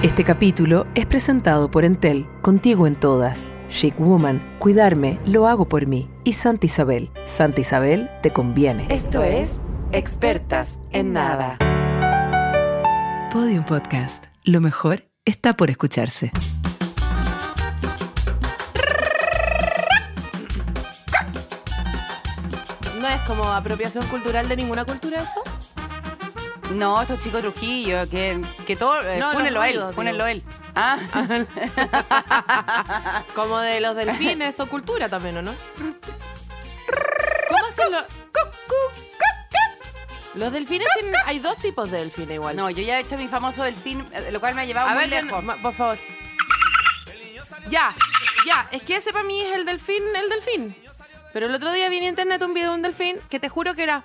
Este capítulo es presentado por Entel, contigo en todas. Chic Woman, cuidarme, lo hago por mí. Y Santa Isabel, Santa Isabel te conviene. Esto es Expertas en Nada. Podium Podcast. Lo mejor está por escucharse. ¿No es como apropiación cultural de ninguna cultura eso? No, estos chicos Trujillo, que, que todo. Eh, No, fúnenlo él, fúnenlo él. Ah, Como de los delfines o cultura también, ¿o no? ¿Cómo hacen los...? Los delfines tienen... Hay dos tipos de delfines igual. no, yo ya he hecho mi famoso delfín, eh, lo cual me ha llevado A muy ver, lejos. por favor. Ya, ya. Es que ese para mí es el delfín, el delfín. Pero el otro día vi en internet un video de un delfín que te juro que era...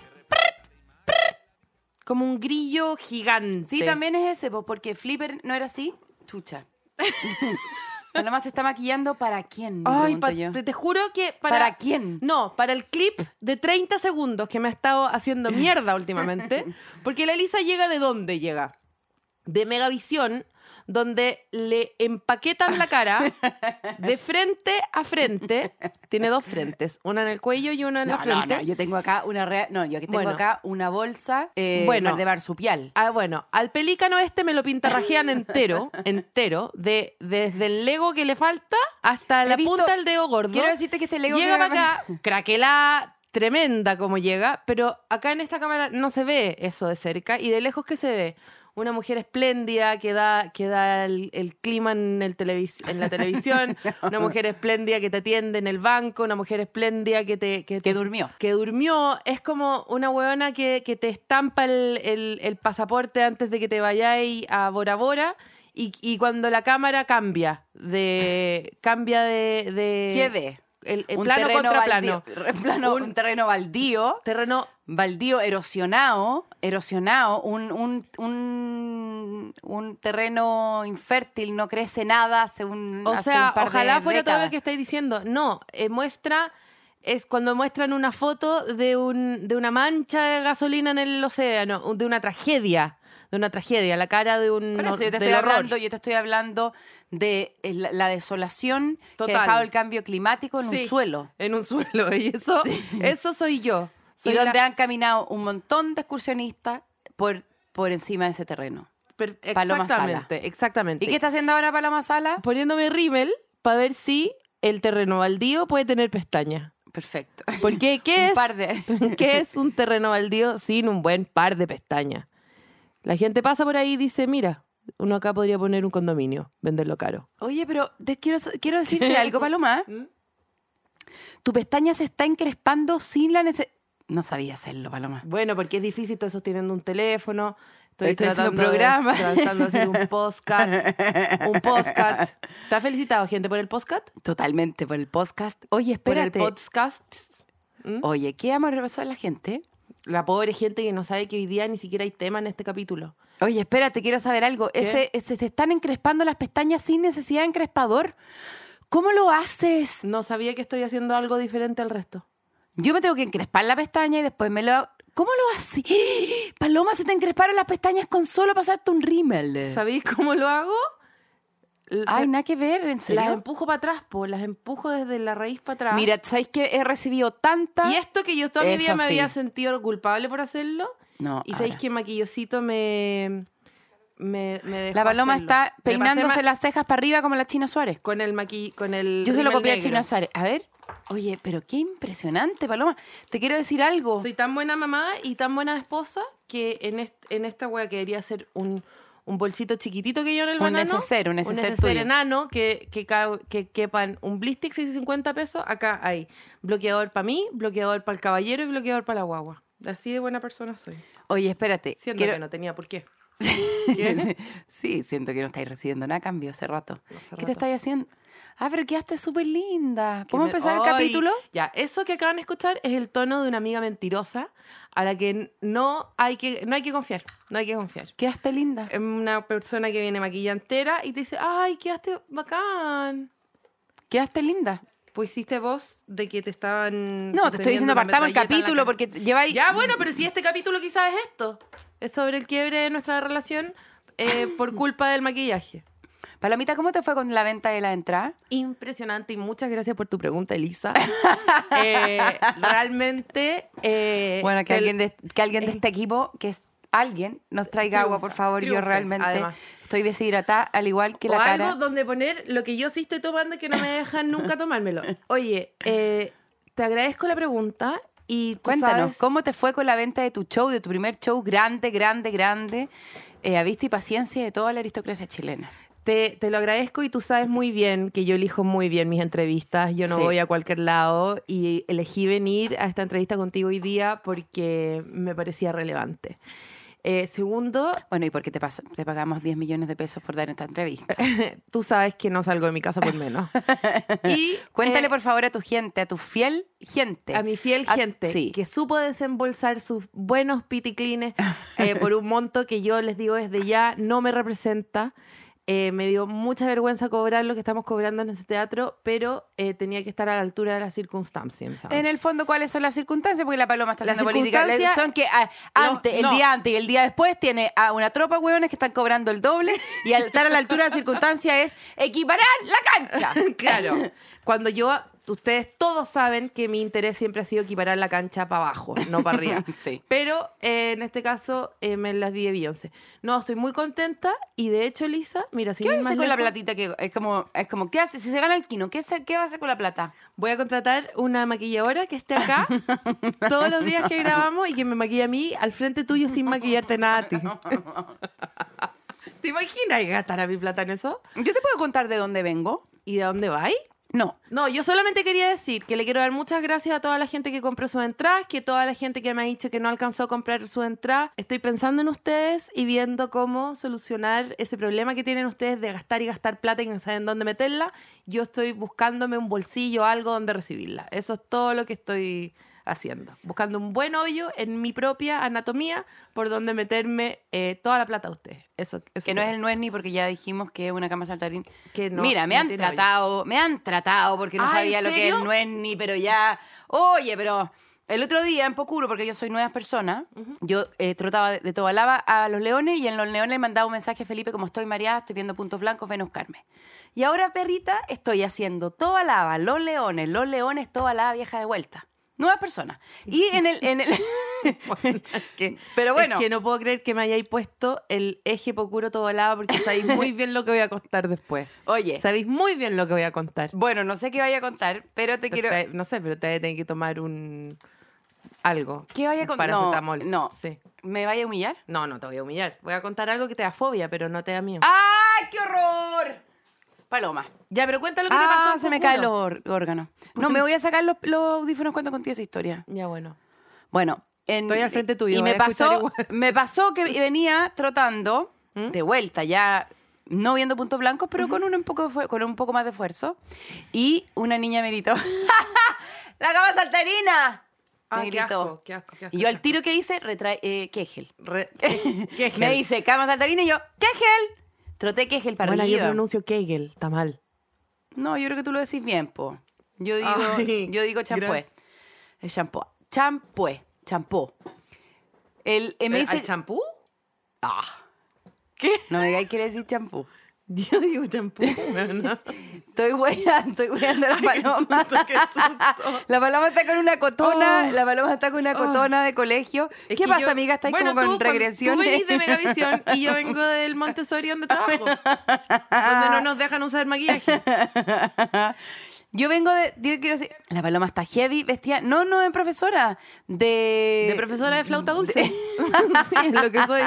Como un grillo gigante. Sí, también es ese, porque Flipper no era así. Chucha. Paloma se está maquillando para quién, me Ay, pregunto pa- yo. te, te juro que para... ¿Para quién? No, para el clip de 30 segundos que me ha estado haciendo mierda últimamente. Porque la Elisa llega de dónde llega? De Megavisión, donde le empaquetan la cara de frente a frente. Tiene dos frentes, una en el cuello y una en No, la no, frente. no, yo tengo acá una rea- no, yo aquí tengo Bueno. acá una bolsa eh, Bueno. de marsupial. Ah, bueno, al pelícano este me lo pintarrajean entero, entero, de, desde el Lego que le falta hasta la visto- punta del dedo gordo. Quiero decirte que este Lego Llega que me para acá, craquelada, tremenda como llega, pero acá en esta cámara no se ve eso de cerca y de lejos que se ve. Una mujer espléndida que da, que da el, el clima en, el televis- en la televisión, una mujer espléndida que te atiende en el banco, una mujer espléndida que te... Que, durmió. que durmió, es como una huevona que, que te estampa el, el- el pasaporte antes de que te vayáis a Bora Bora y, y cuando la cámara cambia de... cambia de... de ¿Qué ve? El, el un plano terreno contra baldío, plano. re- plano- Un- un terreno baldío, Terreno baldío erosionado, erosionado, un, un, un, un terreno infértil, no crece nada un O hace sea, un par de ojalá fuera todo lo que estáis diciendo. No, eh, muestra, es cuando muestran una foto de, un, de una mancha de gasolina en el océano, de una tragedia, de una tragedia, la cara de un Por eso yo te estoy horror. hablando, yo te estoy hablando de la, la desolación que ha dejado el cambio climático en Sí, un suelo. En un suelo, y eso, eso soy yo. Soy y donde la- han caminado un montón de excursionistas por, por encima de ese terreno. per- Paloma Sala. exactamente, exactamente. ¿Y qué está haciendo ahora Paloma Sala? Poniéndome rímel para ver si el terreno baldío puede tener pestañas. Perfecto. Porque, ¿qué Un es? par de- ¿Qué es un terreno baldío sin un buen par de pestañas? La gente pasa por ahí y dice, mira, uno acá podría poner un condominio, venderlo caro. Oye, pero te quiero, quiero decirte algo, Paloma. ¿Mm? Tu pestaña se está encrespando sin la necesidad. No sabía hacerlo, Paloma. Bueno, porque es difícil, todo sosteniendo un teléfono. Estoy, Estoy haciendo un programa. tratando de hacer un postcat. Un postcat. ¿Te ha felicitado gente por el postcat? Totalmente, por el podcast. Oye, Por el espérate. podcast. ¿Mm? Oye, ¿qué vamos a repasar a la gente? La pobre gente que no sabe que hoy día ni siquiera hay tema en este capítulo. Oye, espérate, quiero saber algo. Ese, ese- se están encrespando las pestañas sin necesidad de encrespador. ¿Cómo lo haces? No sabía que estoy haciendo algo diferente al resto. Yo me tengo que encrespar la pestaña y después me lo... ¿Cómo lo haces? Paloma, se te encresparon las pestañas con solo pasarte un rímel. ¿Sabéis cómo lo hago? Ay, nada que ver, ¿en las serio? empujo para atrás, pues las empujo desde la raíz para atrás. Mira, ¿sabéis que he recibido tanta... y esto que yo toda mi vida me sí. había sentido culpable por hacerlo. No, Y sabéis que Maquillosito me, me, me dejó La Paloma hacerlo. está peinándose ma- las cejas para arriba como la China Suárez. con el maqui con el Yo se lo copié a. China Suárez. A ver. Oye, pero qué impresionante, Paloma. Te quiero decir algo. Soy tan buena mamá y tan buena esposa que en, est- en esta wea que debería ser un, un bolsito chiquitito que yo en el Un banano. neceser, un neceser neceser tuyo. enano que, que, que quepan un Blistix y 50 pesos. Acá hay bloqueador para mí, bloqueador para el caballero y bloqueador para la guagua. Así de buena persona soy. Oye, espérate. Siento quiero- que no tenía por qué. sí, siento que no estáis recibiendo nada a cambio hace rato. Hace ¿Qué rato. te estáis haciendo? Ah, pero quedaste súper linda. ¿Podemos me- empezar el capítulo? Ya, eso que acaban de escuchar es el tono de una amiga mentirosa a la que no hay que, no hay que confiar. No hay que confiar. Quedaste linda. Es una persona que viene maquillada entera y te dice, ay, quedaste bacán. Quedaste linda. Pues hiciste voz de que te estaban. No, te estoy diciendo sosteniendo una partamos el capítulo porque lleváis. Ya, bueno, pero si este capítulo quizás es esto. Es sobre el quiebre de nuestra relación. eh, por culpa del maquillaje. Palomita, ¿cómo te fue con la venta de la entrada? Impresionante y muchas gracias por tu pregunta, Elisa. Eh, realmente... eh, Bueno, que alguien, de, que alguien de este equipo, que es alguien, nos traiga agua, por Triunfa, favor. Yo triunfa, realmente además. estoy deshidratada, al igual que o la algo cara. donde poner lo que yo sí estoy tomando y que no me dejan nunca tomármelo. Oye, eh, te agradezco la pregunta y Cuéntanos, sabes- ¿cómo te fue con la venta de tu show, de tu primer show grande, grande, grande, eh, a vista y paciencia de toda la aristocracia chilena? Te, te lo agradezco y tú sabes muy bien que yo elijo muy bien mis entrevistas. Yo no Sí. voy a cualquier lado y elegí venir a esta entrevista contigo hoy día porque me parecía relevante. Eh, segundo, Bueno, ¿y por qué te, pas- te pagamos 10 millones de pesos por dar esta entrevista? tú sabes que no salgo de mi casa por menos. Y Cuéntale, eh, por favor, a tu gente, a tu fiel gente. a mi fiel A- gente sí. que supo desembolsar sus buenos piticlines eh, por un monto que yo les digo desde ya no me representa. Eh, me dio mucha vergüenza cobrar lo que estamos cobrando en ese teatro, pero eh, tenía que estar a la altura de las circunstancias. ¿sabes? En el fondo, ¿cuáles son las circunstancias? Porque la paloma está Las haciendo política. Circunstancias- Son que ah, antes, el no. día antes y el día después tiene a una tropa de hueones que están cobrando el doble y al estar a la altura de la circunstancia es equiparar la cancha. Claro. Cuando yo, ustedes todos saben que mi interés siempre ha sido equiparar la cancha para abajo, no para arriba. Sí. Pero eh, en este caso eh, me las di de Beyoncé. No, estoy muy contenta y de hecho, Lisa, mira, si ¿Qué va a hacer con la platita? Que es como, es como ¿qué hace? Si se gana el quino, ¿qué, se- ¿qué va a hacer con la plata? Voy a contratar una maquilladora que esté acá todos los días que grabamos y que me maquille a mí al frente tuyo sin maquillarte nada a ti. ¿Te imaginas gastar a mi plata en eso? ¿Yo te puedo contar de dónde vengo? ¿Y de dónde vais? No. No, yo solamente quería decir que le quiero dar muchas gracias a toda la gente que compró sus entradas, que toda la gente que me ha dicho que no alcanzó a comprar su entrada. Estoy pensando en ustedes y viendo cómo solucionar ese problema que tienen ustedes de gastar y gastar plata y no saben dónde meterla. Yo estoy buscándome un bolsillo, algo donde recibirla. Eso es todo lo que estoy haciendo. Buscando un buen hoyo en mi propia anatomía por donde meterme eh, toda la plata a ustedes. Eso, eso Que no es el nuez ni porque ya dijimos que es una cama saltarín. Que no, Mira, me no han hoyo. tratado, me han tratado porque no Ah, ¿en sabía lo que es el nuez ni, pero ya. Oye, pero el otro día en Pocuro, porque yo soy nueva persona, yo eh, trotaba de, de toda lava a los leones y en los leones le mandaba un mensaje a Felipe como estoy mareada, estoy viendo puntos blancos, ven a buscarme. Y ahora, perrita, estoy haciendo toda lava, los leones, los leones, toda lava vieja de vuelta. Nuevas personas. Y en el... En el Bueno, es que- Pero bueno. Es que no puedo creer que me hayáis puesto el eje Pocuro todo lado porque sabéis muy bien lo que voy a contar después. Oye, Sabéis muy bien lo que voy a contar. bueno, no sé qué vaya a contar, pero te quiero... Te- No sé, pero te tener que tomar un. algo. ¿Qué vaya a contar? No, no. Sí. ¿Me vaya a humillar? No, no te voy a humillar. Voy a contar algo que te da fobia, pero no te da miedo. ¡Ay, qué horror! Paloma. Ya, pero cuenta lo que te Ah, pasó. en se me caen los órganos. No, me voy a sacar los, los audífonos cuando conté esa historia. Ya, bueno. Bueno, en- Estoy al frente tuyo, Y voy me a escuchar pasó, igual. me pasó que venía trotando ¿Mm? de vuelta, ya no viendo puntos blancos, pero con, un, poco, de con un poco más de esfuerzo. Y una niña me gritó, ¡La cama saltarina! Ah, me qué gritó. asco, qué asco, qué asco, Y yo qué al tiro que hice, retrae, eh, Kegel. Re- ¿Qué- qué Me gel? dice, cama saltarina, y yo, Kegel. Troté Kegel para Bueno, yo pronuncio Kegel, está mal. No, yo creo que tú lo decís bien, po. Yo digo, Ay, yo digo champú. gracias. Es champú. Champú. Champú. El, eh, me ¿Eh, dice. ¿Al champú? Ah, ¿Qué? no me digáis que quiere decir champú. Yo digo champú, bueno. Estoy weando, estoy weando a la paloma. qué susto. La paloma está con una cotona, Oh. la paloma está con una cotona de colegio. Es ¿Qué pasa, yo- amiga? ¿Estáis bueno, como con tú, regresiones? Tú venís de Megavisión y yo vengo del Montessori donde trabajo. donde no nos dejan usar maquillaje. Yo vengo de. Yo quiero decir. La paloma está heavy, vestida. No, no es profesora. De. De profesora de flauta dulce. sí, es lo que soy.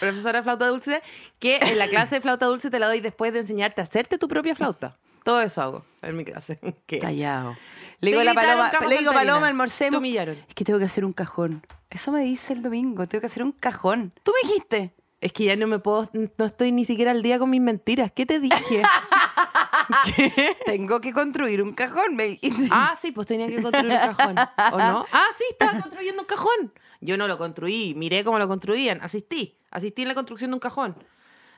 Profesora de flauta dulce, que en la clase de flauta dulce te la doy después de enseñarte a hacerte tu propia flauta. Todo eso hago en mi clase. ¿Qué? Callado. Le digo a la paloma, le digo paloma, almorcemos. Es que tengo que hacer un cajón. Eso me dice el domingo, tengo que hacer un cajón. Tú me dijiste. Es que ya no me puedo, no estoy ni siquiera al día con mis mentiras. ¿Qué te dije? Tengo que construir un cajón, me dijiste. Ah, sí, pues tenía que construir un cajón. ¿O no? Ah, sí, estaba construyendo un cajón. Yo no lo construí, miré cómo lo construían, asistí, asistí en la construcción de un cajón.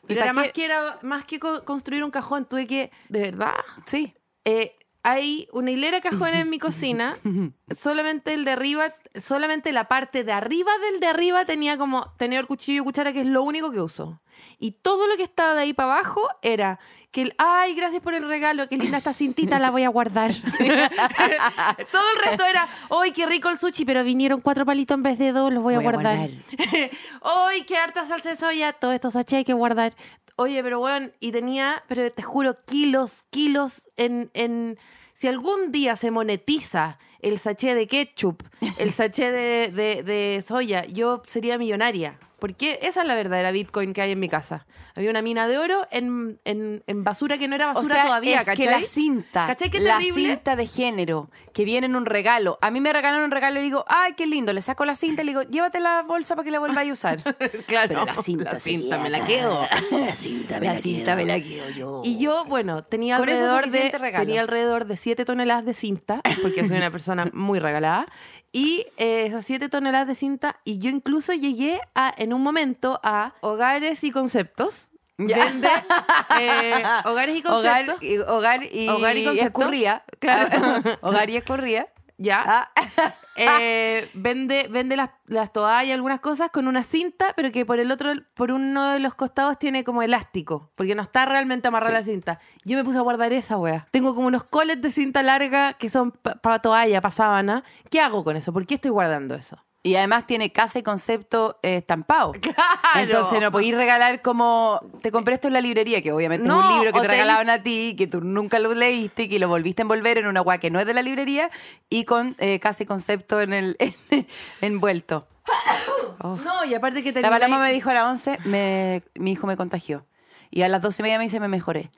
Pero era más que, era más que co- construir un cajón, tuve que, de verdad, Sí. eh, hay una hilera de cajones en mi cocina. solamente el de arriba, solamente la parte de arriba del de arriba tenía como tenedor, cuchillo y cuchara, que es lo único que uso. Y todo lo que estaba de ahí para abajo era que, el, ay, gracias por el regalo, qué linda esta cintita, la voy a guardar. todo el resto era, ay, qué rico el sushi, pero vinieron cuatro palitos en vez de dos, los voy, a Voy a guardar. guardar. ay, qué harta salsa de soya, todos estos sachets hay que guardar. Oye, pero bueno, y tenía, pero te juro, kilos, kilos en, en... Si algún día se monetiza el sachet de ketchup, el sachet de, de- de soya, yo sería millonaria. Porque esa es la verdadera Bitcoin que hay en mi casa. Había una mina de oro en, en- en basura que no era O basura sea, todavía, es ¿cachai? que la cinta, ¿Cachai qué la cinta de género que viene en un regalo. A mí me regalan un regalo y digo, ay, qué lindo. Le saco la cinta y le digo, llévate la bolsa para que la vuelvas a usar. Claro, Pero la cinta, la cinta me la quedo. la cinta me la, cinta me la quedo yo. Y yo, bueno, tenía Con alrededor, de, regalo. tenía alrededor de 7 toneladas de cinta, porque soy una persona muy regalada. Y eh, esas 7 toneladas de cinta, y yo incluso llegué a, en un momento a hogares y conceptos. Ya. Eh, hogares y Hogar conceptos. y, hogar y, Hogar y concepto. escurría. Claro. hogar y escurría. Ya. Ah. Eh, vende vende las, las toallas, algunas cosas con una cinta, pero que por el otro, por uno de los costados tiene como elástico, porque no está realmente amarrada la cinta. Yo me puse a guardar esa wea. Tengo como unos coles de cinta larga que son para toalla, para sábana. ¿Qué hago con eso? ¿Por qué estoy guardando eso? Y además tiene casa y concepto eh, estampado. Claro. Entonces no podéis regalar como te compré esto en la librería, que obviamente No, es un libro que te te regalaban a ti, que tú nunca lo leíste y que lo volviste a envolver en una agua que no es de la librería y con eh, casa y concepto en el envuelto. No, y aparte que La terminé- paloma me dijo a las 11, me, mi hijo me contagió. Y a las 12 y media me dice, me mejoré.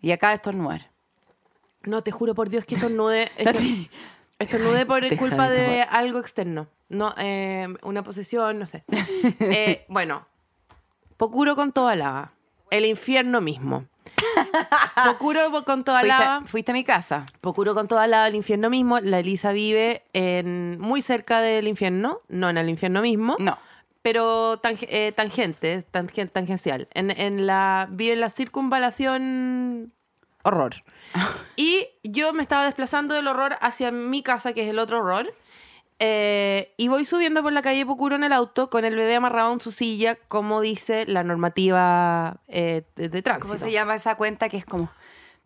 Y acá estornudar. No, te juro por Dios que estornude. es que- estornude por Deja culpa de algo externo. No, eh, una posesión, no sé. Eh, bueno, Pocuro con toda lava. El infierno mismo. Pocuro con toda lava. Fuiste, fuiste a mi casa. Procuro con toda la del infierno mismo. La Elisa vive en, muy cerca del infierno, no en el infierno mismo, No. pero tange- eh, tangente, tangen- tangencial. En, en la, vive en la circunvalación horror. Y yo me estaba desplazando del horror hacia mi casa, que es el otro horror. eh, y voy subiendo por la calle Pocuro en el auto con el bebé amarrado en su silla, como dice la normativa eh, de, de tránsito. ¿Cómo se llama esa cuenta que es como,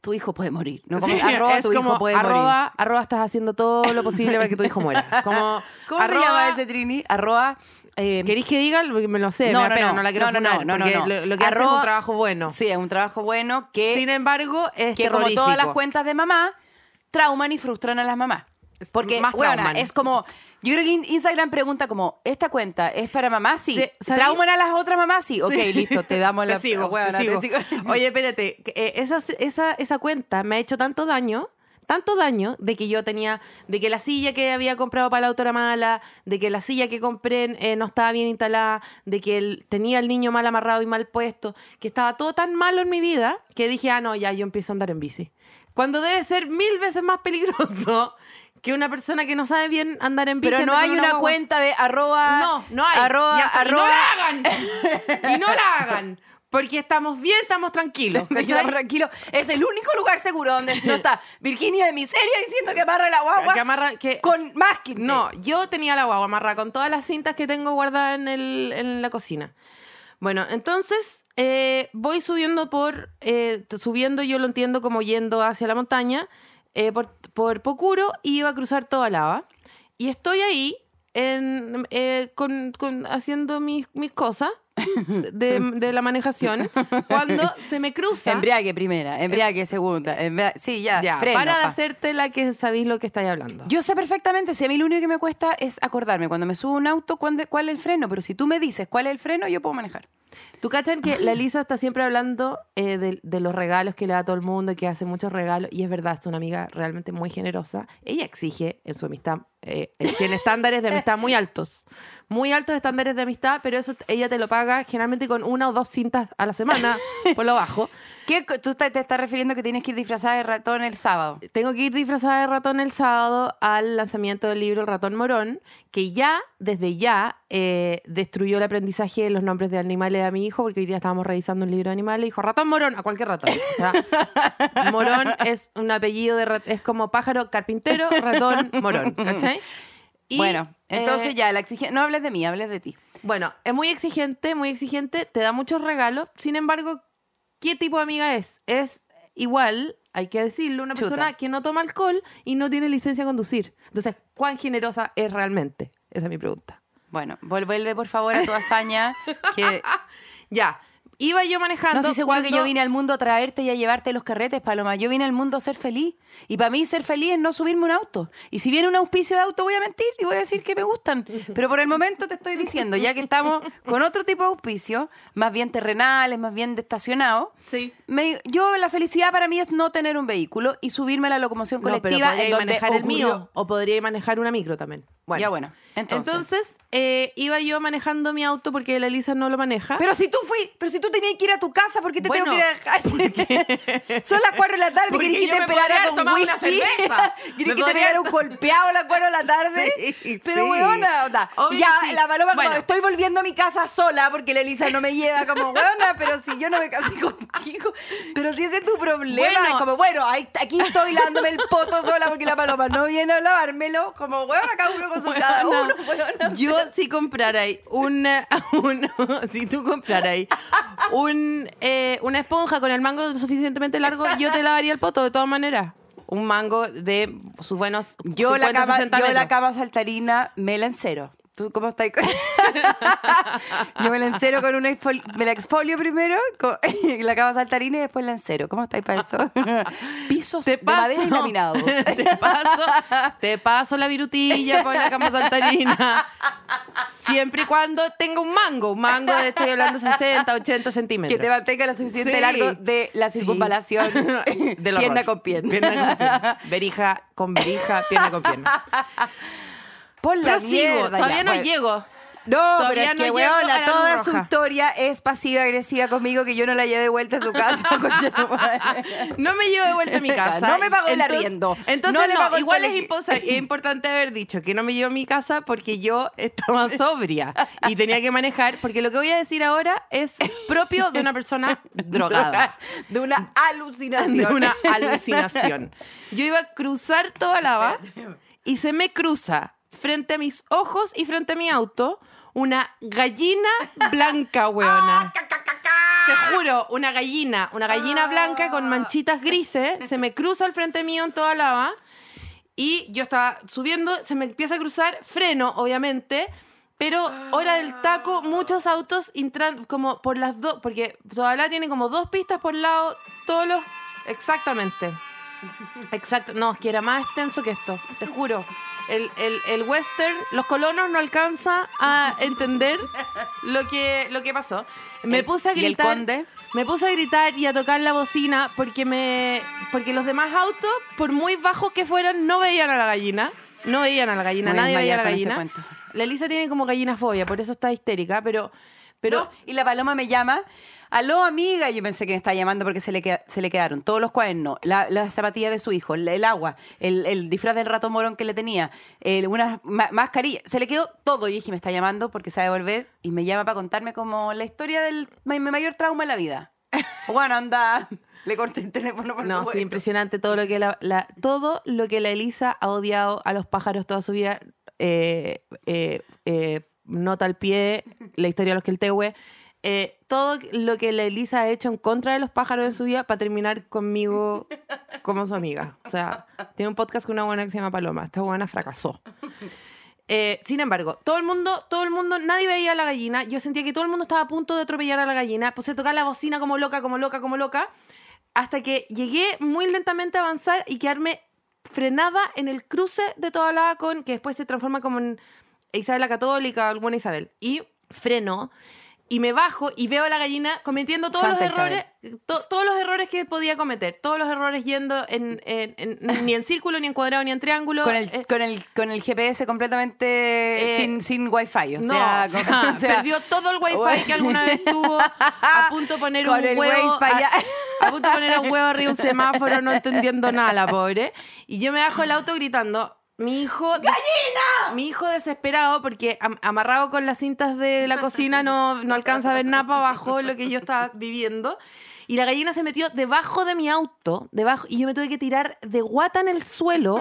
tu hijo puede morir? ¿no? Como, Sí, arroba, tu como, hijo puede arroba, morir. arroba, estás haciendo todo lo posible para que tu hijo muera. Como, ¿Cómo arroba, se llama ese Trini? Arroba... eh, ¿Queréis que diga? Porque me lo sé, me no, la quiero no, no, funar, no, no, porque no. Lo, lo que hace es un trabajo bueno. Sí, es un trabajo bueno que, Sin embargo, es que como todas las cuentas de mamá, trauman y frustran a las mamás. Porque, más trauman. es como, yo creo que in- Instagram pregunta como, ¿esta cuenta es para mamá? Sí. ¿Trauman a las otras mamás? Sí. Ok, Sí. listo, te damos la... Te sigo, weona, te te sigo. sigo. Oye, espérate, eh, esa, esa, esa cuenta me ha hecho tanto daño, tanto daño, de que yo tenía, de que la silla que había comprado para la auto era mala, de que la silla que compré eh, no estaba bien instalada, de que el- tenía el niño mal amarrado y mal puesto, que estaba todo tan malo en mi vida, que dije, ah, no, ya, yo empiezo a andar en bici. Cuando debe ser mil veces más peligroso que una persona que no sabe bien andar en bici. Pero no hay una guagua. cuenta de arroba... No, no hay. Arroba, Y no la hagan. y no la hagan. Porque estamos bien, estamos tranquilos. Se ¿cachai? queda tranquilo. Es el único lugar seguro donde no está Virginia de miseria diciendo que amarra la guagua Que amarra- que- con masking. No, yo tenía la guagua amarrada con todas las cintas que tengo guardadas en, el- en la cocina. Bueno, entonces eh, voy subiendo por. eh, subiendo, yo lo entiendo como yendo hacia la montaña, eh, por, por Pocuro, y iba a cruzar toda lava. Y estoy ahí en, eh, con, con- haciendo mis, mis cosas de, de la manejación cuando se me cruza. Embriague primera, embriague segunda. embria- Sí, ya, Ya, freno, para de hacerte la que sabéis lo que estáis hablando. Yo sé perfectamente, si a mí lo único que me cuesta es acordarme cuando me subo a un auto cuál es el freno, pero si tú me dices cuál es el freno, yo puedo manejar. ¿Tú cachan que la Elisa está siempre hablando eh, de, de los regalos que le da a todo el mundo y que hace muchos regalos? Y es verdad, es una amiga realmente muy generosa. Ella exige en su amistad eh, eh, tiene estándares de amistad muy altos. Muy altos estándares de amistad, pero eso ella te lo paga generalmente con una o dos cintas a la semana, por lo bajo. ¿Qué, ¿Tú te te estás refiriendo que tienes que ir disfrazada de ratón el sábado? Tengo que ir disfrazada de ratón el sábado al lanzamiento del libro El ratón morón, que ya, desde ya, eh, destruyó el aprendizaje de los nombres de animales a mi hijo, porque hoy día estábamos revisando un libro de animales y dijo ratón morón a cualquier ratón. O sea, morón es un apellido de es como pájaro carpintero, ratón morón, ¿cachai? Y, bueno, entonces eh, ya, la. No hables de mí, hables de ti. Bueno, es muy exigente, muy exigente, te da muchos regalos. Sin embargo, ¿qué tipo de amiga es? Es igual, hay que decirlo, una Chuta. persona que no toma alcohol y no tiene licencia a conducir. Entonces, ¿cuán generosa es realmente? Esa es mi pregunta. Bueno, vuelve por favor a tu hazaña. Que Ya, iba yo manejando. no estoy seguro que yo vine al mundo a traerte y a llevarte los carretes, Paloma. Yo vine al mundo a ser feliz. Y para mí ser feliz es no subirme un auto. Y si viene un auspicio de auto, voy a mentir y voy a decir que me gustan. Pero por el momento te estoy diciendo, ya que estamos con otro tipo de auspicio, más bien terrenales, más bien de estacionados. Sí. Me- yo la felicidad para mí es no tener un vehículo y subirme a la locomoción No, pero colectiva podría en donde manejar el mío o podría manejar una micro también. Bueno. Ya, bueno. Entonces. Entonces, eh, iba yo manejando mi auto porque la Elisa no lo maneja. Pero si tú fui, pero si tú tenías que ir a tu casa, ¿por qué te Bueno, tengo que ir a dejar? Son las 4 de la tarde, ¿querés que te esperara con whisky? ¿Querés que te pegara un golpeado a las 4 de la tarde? Sí, pero sí. weona, onda, Obvio ya sí. la paloma como estoy volviendo a mi casa sola porque la Elisa no me lleva como weona, pero si yo no me casé contigo, pero si ese es tu problema, Bueno. es como bueno, aquí estoy lavándome el poto sola porque la paloma no viene a lavármelo, como weona, cada uno su cada Weona, uno, weona. Yo si comprara una, un, si tú compraras un, eh, una esponja con el mango suficientemente largo, yo te lavaría el poto de todas maneras. Un mango de sus buenos Yo, la 50, cama, 60 yo la metros. cama saltarina me la encero. ¿Tú cómo estás? con- yo me la encero con una exfoli- me la exfolio primero, con la cama saltarina y después la encero. ¿Cómo estáis para eso? Pisos Te de madera y paso, laminados. te paso, te paso la virutilla por la cama saltarina. Siempre y cuando tenga un mango, un mango de estoy hablando 60, 80 centímetros. Que te mantenga lo suficiente Sí. largo de la Sí. circunvalación Del pierna horror. con pierna. Pierna con pierna. Verija con verija, pierna con pierna. Por la Prosigo, mierda. todavía ya, no bueno. llego. No, Todavía pero es no que, weona, la toda su historia es pasiva-agresiva conmigo que yo no la llevé de vuelta a su casa. No me llevo de vuelta a mi casa. No me pagó el arriendo. Entonces, No no, el igual es, es importante haber dicho que no me llevo a mi casa porque yo estaba sobria y tenía que manejar, porque lo que voy a decir ahora es propio de una persona drogada. De una alucinación. De una alucinación. Yo iba a cruzar toda lava y se me cruza frente a mis ojos y frente a mi auto una gallina blanca, weona. Te juro, una gallina, una gallina blanca con manchitas grises, se me cruza al frente mío en toda lava y yo estaba subiendo, se me empieza a cruzar, freno, obviamente, pero hora del taco, muchos autos entran como por las dos, porque Zoalá tiene como dos pistas por lado, todos los... Exactamente. Exacto, no, es que era más extenso que esto, te juro. El, el- el western, los colonos no alcanza a entender lo que, lo que pasó. Me El- puse a ¿y el gritar. conde? Me puse a gritar y a tocar la bocina porque me porque los demás autos, por muy bajos que fueran, no veían a la gallina. No veían a la gallina, Voy a nadie veía a la desmayar con gallina. este cuento. la Elisa tiene como gallinafobia, por eso está histérica, pero pero No, y la paloma me llama. Aló, amiga. Y Yo pensé que me estaba llamando porque se le, queda- se le quedaron todos los cuadernos, la, la zapatilla de su hijo, el, agua, el, el disfraz del rato morón que le tenía, el- una ma- mascarilla. Se le quedó todo. Y dije, me está llamando porque sabe volver. Y me llama para contarme como la historia del mi, mayor trauma en la vida. Bueno, anda. Le corté el teléfono por no, sí, impresionante todo lo que la, la- todo lo que la Elisa ha odiado a los pájaros toda su vida. Eh, eh, eh, nota al pie, la historia de los que el tehue. Eh, todo lo que la Elisa ha hecho en contra de los pájaros en su vida para terminar conmigo como su amiga. O sea, tiene un podcast con una buena que se llama Paloma. Esta buena fracasó. Eh, sin embargo, todo el mundo, todo el mundo, nadie veía a la gallina. Yo sentía que todo el mundo estaba a punto de atropellar a la gallina. Puse a tocar la bocina como loca, como loca, como loca. Hasta que llegué muy lentamente a avanzar y quedarme frenada en el cruce de toda la con, que después se transforma como en Isabel la Católica alguna Isabel. Y freno y me bajo y veo a la gallina cometiendo todos Santa los errores, to- todos los errores que podía cometer, todos los errores yendo en, en- en- ni en círculo, ni en cuadrado, ni en triángulo. Con el, eh, con, el, con el GPS completamente Eh, sin, sin wifi. O no, sea, o con- sea, o sea, perdió todo el wifi que alguna vez tuvo a punto de poner Con un el huevo a- a, punto de poner un huevo arriba un semáforo no entendiendo nada la pobre y yo me bajo el auto gritando mi hijo ¡Gallina! mi hijo desesperado porque am- amarrado con las cintas de la cocina no, no alcanza a ver nada para abajo lo que yo estaba viviendo y la gallina se metió debajo de mi auto, debajo, y yo me tuve que tirar de guata en el suelo,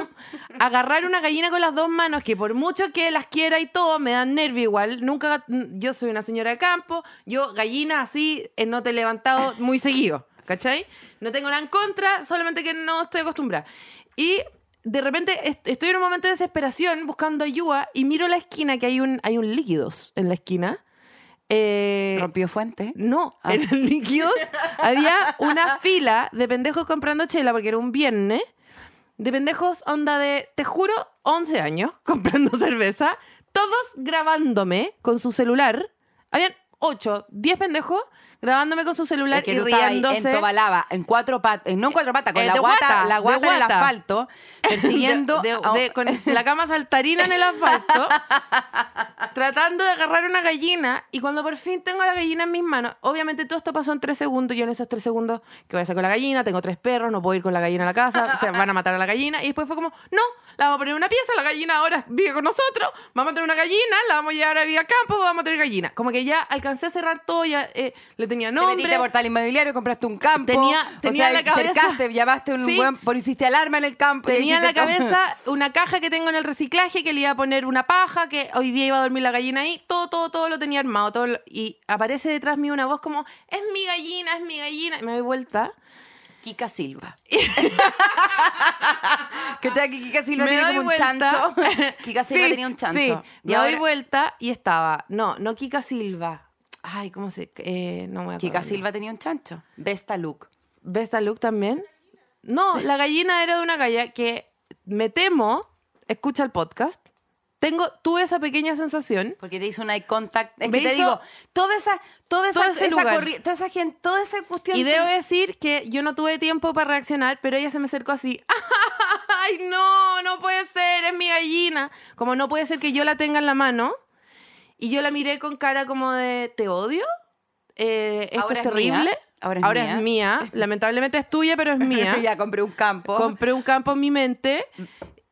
agarrar una gallina con las dos manos, que por mucho que las quiera y todo, me dan nervio igual. Nunca, yo soy una señora de campo, yo gallina así, eh, no te he levantado muy seguido, ¿cachai? No tengo nada en contra, solamente que no estoy acostumbrada. Y de repente est- estoy en un momento de desesperación buscando ayuda y miro la esquina que hay un, hay un líquidos en la esquina. Eh, Rompió fuente. no, Ah. en líquidos había una fila de pendejos comprando chela porque era un viernes. De pendejos, onda de, te juro, 11 años comprando cerveza. Todos grabándome con su celular. Habían 8, 10 pendejos grabándome con su celular Es que y tú riéndose. en Tobalaba, en cuatro patas, no en cuatro patas, con Eh, la guata, guata, la guata en el asfalto, persiguiendo De- de- a- de- con la cama saltarina en el asfalto, tratando de agarrar una gallina. Y cuando por fin tengo la gallina en mis manos, obviamente todo esto pasó en tres segundos. Yo en esos tres segundos que voy a hacer con la gallina, tengo tres perros, no puedo ir con la gallina a la casa, se van a matar a la gallina. Y después fue como, no, la vamos a poner en una pieza, la gallina ahora vive con nosotros, vamos a tener una gallina, la vamos a llevar a vivir al campo, vamos a tener gallina. Como que ya alcancé a cerrar todo, ya eh, le tenía Te nombre. metiste a portal inmobiliario, compraste un campo. Tenía- tenía o sea, la cabeza- cercaste, llamaste un Sí. buen, por hiciste alarma en el campo. Tenía en la cabeza una caja que tengo en el reciclaje que le iba a poner una paja, que hoy día iba a dormir la gallina ahí. Todo, todo, todo lo tenía armado. Todo lo- y aparece detrás mío una voz como, es mi gallina, es mi gallina. Y me doy vuelta. Kika Silva. que Kika Silva doy como un chancho. Kika Silva Sí, tenía un chancho. Sí, Y me doy vuelta y estaba, no, no Kika Silva. Ay, ¿cómo se...? Eh, no me acuerdo. Kika Silva tenía un chancho. Vesta Luke. ¿Ves a Luke también? No, la gallina era de una galla que me temo, escucha el podcast, tengo, tuve esa pequeña sensación Porque te hizo un eye contact. Es Me que te hizo- digo, toda esa, toda esa, esa toda esa gente, toda esa cuestión. Y de- debo decir que yo no tuve tiempo para reaccionar, pero ella se me acercó así. ¡Ay, no! No puede ser, es mi gallina. Como no puede ser que yo la tenga en la mano. Y yo la miré con cara como de, ¿te odio? Eh, esto Ahora es es mía. terrible. Ahora es mía. Lamentablemente es tuya, pero es mía. ya compré un campo. Compré un campo en mi mente.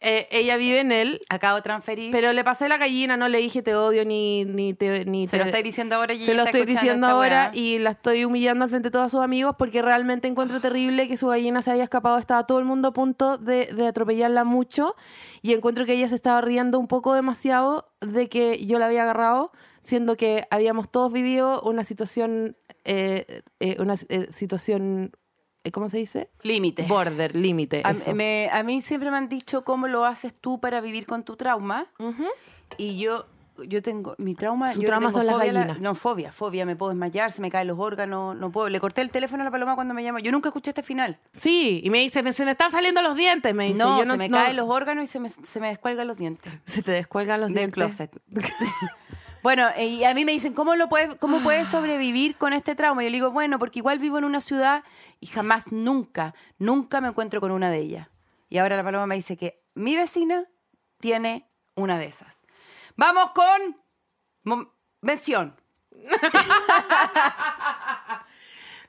Eh, ella vive en él. Acabo de transferir. Pero le pasé la gallina, no le dije te odio ni, ni te... Ni se lo estoy diciendo ahora y se lo estoy diciendo ahora weá. y la estoy humillando al frente de todos sus amigos porque realmente encuentro terrible que su gallina se haya escapado. Estaba todo el mundo a punto de, de atropellarla mucho y encuentro que ella se estaba riendo un poco demasiado de que yo la había agarrado, siendo que habíamos todos vivido una situación, eh, eh, una eh, situación, ¿cómo se dice? Límite. Border, límite. A, eso. me- a mí siempre me han dicho cómo lo haces tú para vivir con tu trauma. Y yo, yo tengo, mi trauma, Su yo trauma son las la- gallinas. no, fobia, fobia, me puedo desmayar, se me caen los órganos, no puedo. Le corté el teléfono a la paloma cuando me llamó. Yo nunca escuché este final. Sí, y me dice, "Me- se me están saliendo los dientes, me dice. no, Yo se me no- caen los órganos y se me, se me descuelgan los dientes. Se te descuelgan los Del dientes. closet. Bueno, eh, y a mí me dicen, ¿cómo, lo puedes, ¿cómo puedes sobrevivir con este trauma? Y yo le digo, bueno, porque igual vivo en una ciudad y jamás, nunca, nunca me encuentro con una de ellas. Y ahora la paloma me dice que mi vecina tiene una de esas. Vamos con mención.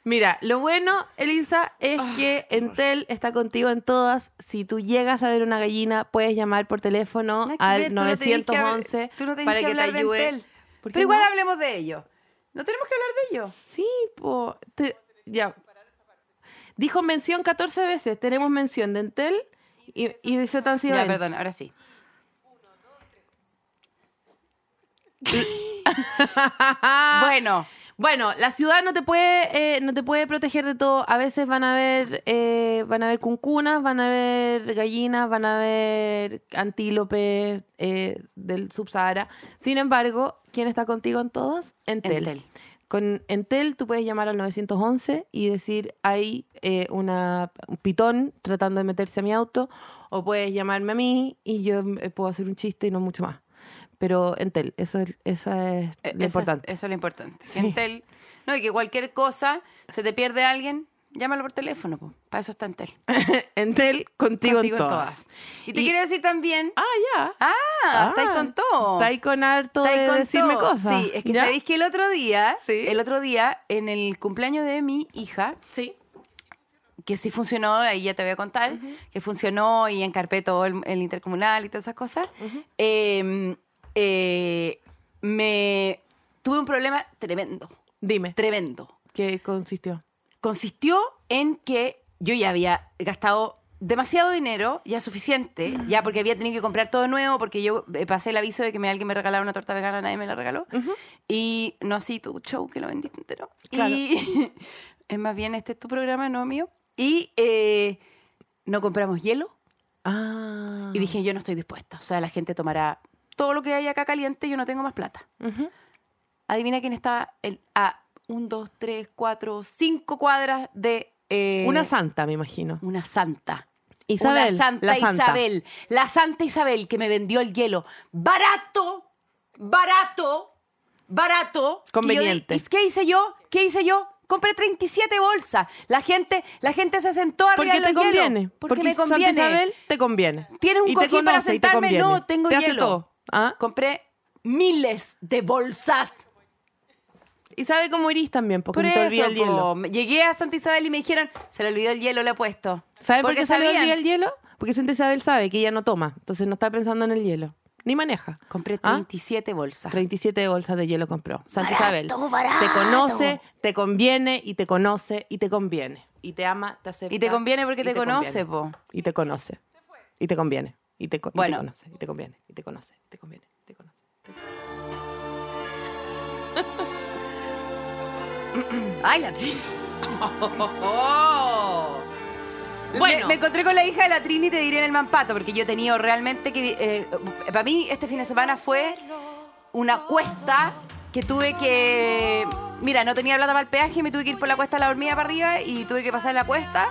Mira, lo bueno, Elisa, es que Entel está contigo en todas. Si tú llegas a ver una gallina, puedes llamar por teléfono ver, al no que hablar- 911 tú no para que que, te ayude. Entel. ¿Por qué Pero igual hablemos de ello. No tenemos que hablar de ello. Sí, po. te- ya. Dijo mención 14 veces. Tenemos mención de Entel y, y de Z Ya, perdón, ahora sí. bueno, Bueno, la ciudad no te puede, eh, no te puede proteger de todo. A veces van a haber, eh, van a haber cuncunas, van a haber gallinas, van a haber antílopes eh, del subsahara. Sin embargo, ¿quién está contigo en todas? Entel. Entel. Con Entel tú puedes llamar al 911 y decir hay eh, una, un pitón tratando de meterse a mi auto o puedes llamarme a mí y yo eh, puedo hacer un chiste y no mucho más. Pero Entel, eso es, esa es Eh, lo eso, importante. Eso es lo importante. Sí. Entel, no, y que cualquier cosa, se te pierde alguien, llámalo por teléfono, po. para eso está Entel. Entel contigo, Contigo en todas. Y te Y- quiero decir también, Ah, ya. ah, está ahí Ah, con todo. Está ahí con harto Está ahí de con decirme todo. cosas. Sí, es que ¿Ya? sabéis que el otro día, Sí. el otro día, en el cumpleaños de mi hija, Sí. que sí funcionó, ahí ya te voy a contar, que funcionó y encarpé todo el, el intercomunal y todas esas cosas, eh, eh, me tuve un problema tremendo, Dime, tremendo. ¿qué consistió? Consistió en que yo ya había gastado demasiado dinero, ya suficiente, ya porque había tenido que comprar todo nuevo, porque yo eh, pasé el aviso de que me, alguien me regalaba una torta vegana, nadie me la regaló. Y no así tu show, que lo vendiste entero. Claro. Y es más bien este es tu programa, no mío. Y eh, no compramos hielo. Ah. Y dije, yo no estoy dispuesta. O sea, la gente tomará todo lo que hay acá caliente, yo no tengo más plata. Adivina quién estaba el- a un, dos, tres, cuatro, cinco cuadras de... eh, Una santa, me imagino. una santa. Isabel, Una santa la santa. Isabel. La santa Isabel que me vendió el hielo. Barato, barato, barato. yo Conveniente. ¿Y ¿Qué hice yo? ¿Qué hice yo? Compré 37 bolsas. La gente, la gente se sentó arriba Porque te conviene. Porque, me Santa conviene. Isabel te conviene. ¿Tienes un cojín para sentarme? No, tengo te hace hielo. todo. ¿Ah? Compré miles de bolsas. Y sabe cómo irís también, porque Por se te eso, el hielo. po, Llegué a Santa Isabel y me dijeron, se le olvidó el hielo, le he puesto. ¿Sabe por Porque qué se le olvida el hielo? Porque Santa Isabel sabe que ella no toma, entonces no está pensando en el hielo. Ni maneja. Compré ¿Ah? 37 bolsas. 37 bolsas de hielo compró. Santa Barato, Isabel. barato. Te conoce, te conviene y te conoce y te conviene. Y te ama, te acepta. Y te conviene porque y te conoce, conviene. po. Y te conoce. Y te conviene. Y te, y te Bueno. conoce. Y te conviene. Y te conoce. Y te conviene. Y te conoce. Ay, la Trini. Bueno. Me, me encontré con la hija de la Trini, te diré en el Mampato, porque yo he tenido realmente que. eh, para mí, este fin de semana fue una cuesta que tuve que. Mira, no tenía plata para el peaje, me tuve que ir por la cuesta de la hormiga para arriba y tuve que pasar la cuesta.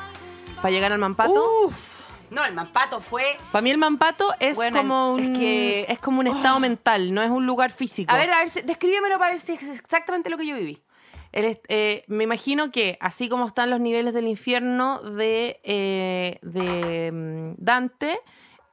Para llegar al mampato. Uf. No, el Mampato fue. Para mí el mampato es Bueno, como un es que- es como un estado mental, no es un lugar físico. A ver, a ver, descríbemelo para ver si es exactamente lo que yo viví. El eh, me imagino que así como están los niveles del infierno de, eh, de mm, Dante,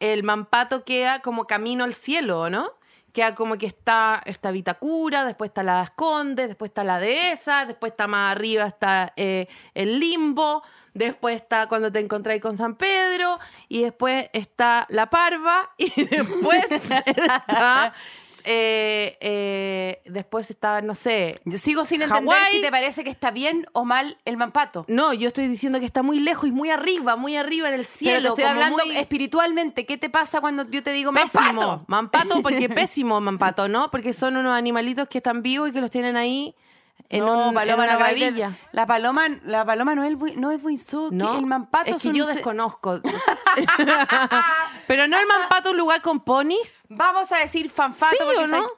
el mampato queda como camino al cielo, ¿o ¿no? Queda como que está esta Vitacura, después está la Las Condes, después está la Dehesa, después está más arriba está eh, el Limbo, después está cuando te encontráis con San Pedro, y después está la Parva, y después está... eh, eh, después está, no sé, Yo sigo sin entender Hawái. si te parece que está bien o mal el Mampato. No, yo estoy diciendo que está muy lejos y muy arriba, muy arriba en el cielo. Pero te estoy hablando muy espiritualmente. ¿Qué te pasa cuando yo te digo pésimo. Mampato? Mampato, porque pésimo mampato, ¿no? Porque son unos animalitos que están vivos y que los tienen ahí en, no, un- paloma en una. La paloma, la paloma no es el, no es buinzuki, No, el mampato es que yo se- desconozco. Pero no el mampato un lugar con ponis. Vamos a decir fanfato ¿Sí porque o no?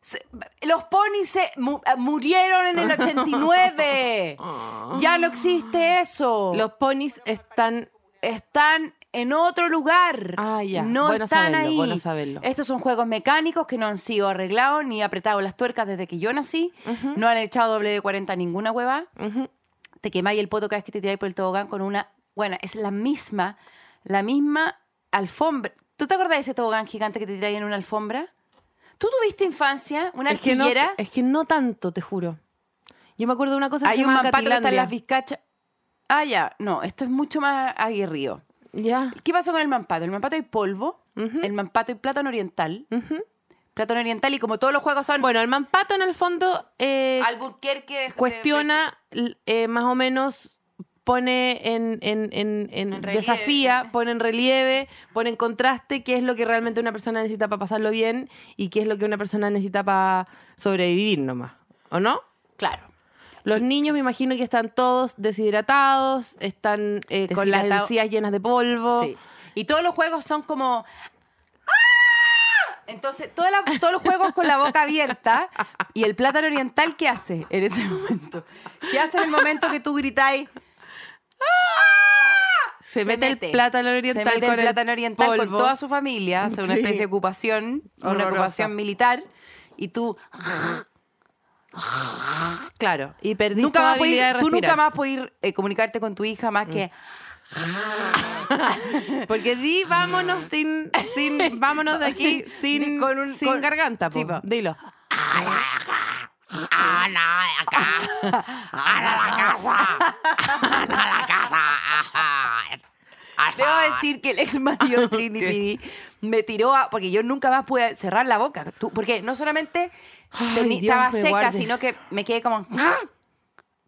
se- se- los ponis se mu- eh, murieron en el 89. ya no existe eso. Los ponis están están en otro lugar. Ah, ya. No Bueno están saberlo, ahí. bueno saberlo. Estos son juegos mecánicos que no han sido arreglados ni apretados las tuercas desde que yo nací. No han echado doble de 40 a ninguna hueva. Ujú. Te quemáis el poto cada vez que te tiráis por el tobogán con una. Bueno, es la misma, la misma alfombra. ¿Tú te acuerdas de ese tobogán gigante que te tiráis en una alfombra? ¿Tú tuviste infancia? ¿Una es, que no, es que no tanto, te juro. Yo me acuerdo de una cosa que Hay se un mampato que está en las vizcachas. Ah, ya. No, esto es mucho más aguerrido. Ya. ¿Qué pasa con el mampato? El mampato hay polvo, el mampato hay plátano oriental. Plátano oriental y como todos los juegos son Bueno, el mampato en el fondo eh, Alburquerque cuestiona, l- eh, más o menos pone en, en, en- en En relieve. desafía, pone en relieve, pone en contraste qué es lo que realmente una persona necesita para pasarlo bien y qué es lo que una persona necesita para sobrevivir nomás, ¿o no? Claro. Los niños me imagino que están todos deshidratados, están eh, con las encías llenas de polvo. Sí. Y todos los juegos son como. ¡Ah! Entonces, toda la- todos los juegos con la boca abierta. ¿Y el plátano oriental qué hace en ese momento? ¿Qué hace en el momento que tú gritáis? Se mete el plátano oriental Se mete con el plátano oriental con toda su familia, hace una Sí. especie de ocupación, una ocupación militar, y tú Claro, y perdiste nunca la más habilidad de tú nunca más podés eh, comunicarte con tu hija más que Porque di vámonos sin, sin vámonos de aquí sin, con un- sin con- garganta, po. Sí, po. Dilo. Debo decir que el ex marido de Trini Pini me tiró a. Porque yo nunca más pude cerrar la boca. Tú- porque no solamente Dios estaba seca, guarde. sino que me quedé como.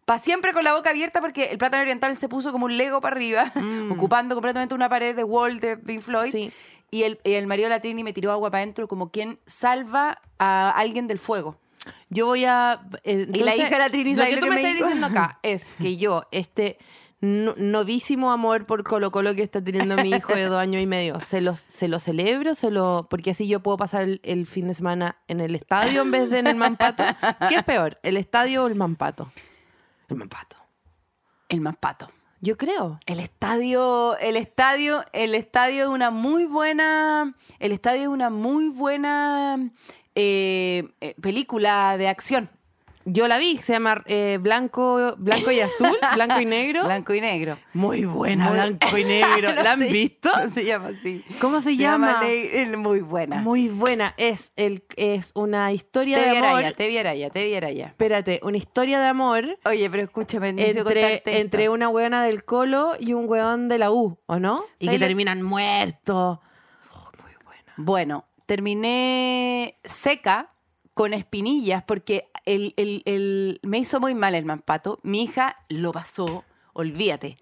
Para siempre con la boca abierta porque el plátano oriental se puso como un lego para arriba, ocupando completamente una pared de Wall de Pink Floyd. Mm. Sí. Y el, el marido de la Trini me tiró agua para adentro como quien salva a alguien del fuego. Yo voy a. eh, Y la hija de la Trini, Lo ¿sabes que tú me me estás diciendo acá es que yo, este no- novísimo amor por Colo Colo que está teniendo mi hijo de dos años y medio, se lo, se lo celebro, se lo, porque así yo puedo pasar el, el fin de semana en el estadio en vez de en el Mampato. ¿Qué es peor, el estadio o el Mampato? El Mampato. El más pato. Yo creo. El estadio, el estadio, el estadio es una muy buena, el estadio es una muy buena eh, eh, película de acción. Yo la vi, se llama eh, Blanco, Blanco y Azul, Blanco y Negro. Blanco y negro. Muy buena, Muy- Blanco y Negro. ¿La han Sí, visto? Se llama así. ¿Cómo se llama? eh, Muy buena. Muy buena. Es, el, es una historia te de viera amor. ya, te viera ya, te viera ya. Espérate, una historia de amor Oye, pero escúchame, entre, entre una hueona del Colo y un hueón de la U, ¿o no? Y que ¿Sabes lo- terminan muertos. Bueno, terminé seca con espinillas porque el, el- el- me hizo muy mal el mampato. Mi hija lo pasó, olvídate.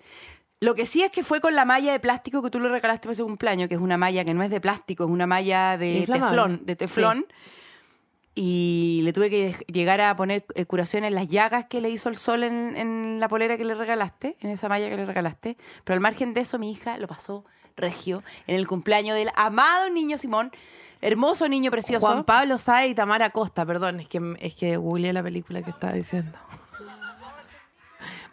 Lo que sí es que fue con la malla de plástico que tú le regalaste para su cumpleaños, que es una malla que no es de plástico, es una malla de Inflamable. teflón, de teflón. Y le tuve que llegar a poner eh, curación en las llagas que le hizo el sol en, en la polera que le regalaste, en esa malla que le regalaste. Pero al margen de eso, mi hija lo pasó regio en el cumpleaños del amado niño Simón, hermoso niño precioso. Juan Pablo Sáez y Tamara Costa, perdón, es que, es que googleé la película que estaba diciendo.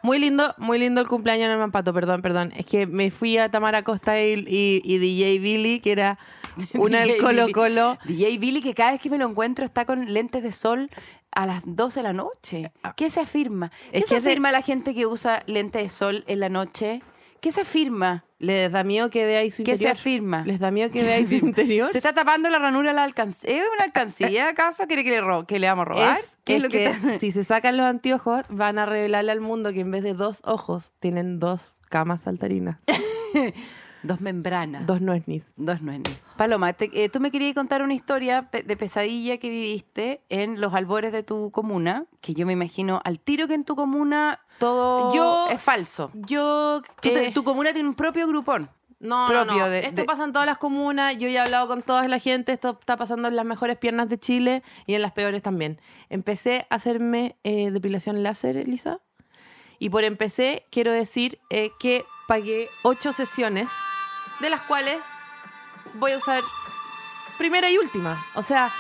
Muy lindo, muy lindo el cumpleaños en el Mampato, perdón, perdón. Es que me fui a Tamara Costa y, y- y DJ Billy, que era una del Colo. Colo. DJ Billy, que cada vez que me lo encuentro está con lentes de sol a las 12 de la noche. ¿Qué se afirma? ¿Qué Ah. Es se que es de- afirma la gente que usa lentes de sol en la noche? ¿Qué se afirma? Les da miedo que veáis su ¿Qué interior. se afirma? Les da miedo que ¿Qué veáis su interior. ¿Se está tapando la ranura a la alcancía? ¿Es una alcancía acaso? ¿Quiere que le, ro- que le vamos a robar? Es, ¿Qué es es lo que, que si se sacan los anteojos, van a revelarle al mundo que en vez de dos ojos, tienen dos camas saltarinas. Dos membranas. dos nuesnis. Dos ni. Paloma, te- eh, tú me querías contar una historia de pesadilla que viviste en los albores de tu comuna, que yo me imagino al tiro que en tu comuna todo Yo- es falso. Yo. Eh, tu comuna tiene un propio grupón. No, propio no, no. de- Esto de- pasa en todas las comunas. Yo ya he hablado con toda la gente. Esto está pasando en las mejores piernas de Chile y en las peores también. Empecé a hacerme eh, depilación láser, Elisa. Y por empecé, quiero decir eh, que pagué ocho sesiones, de las cuales voy a usar primera y última. O sea,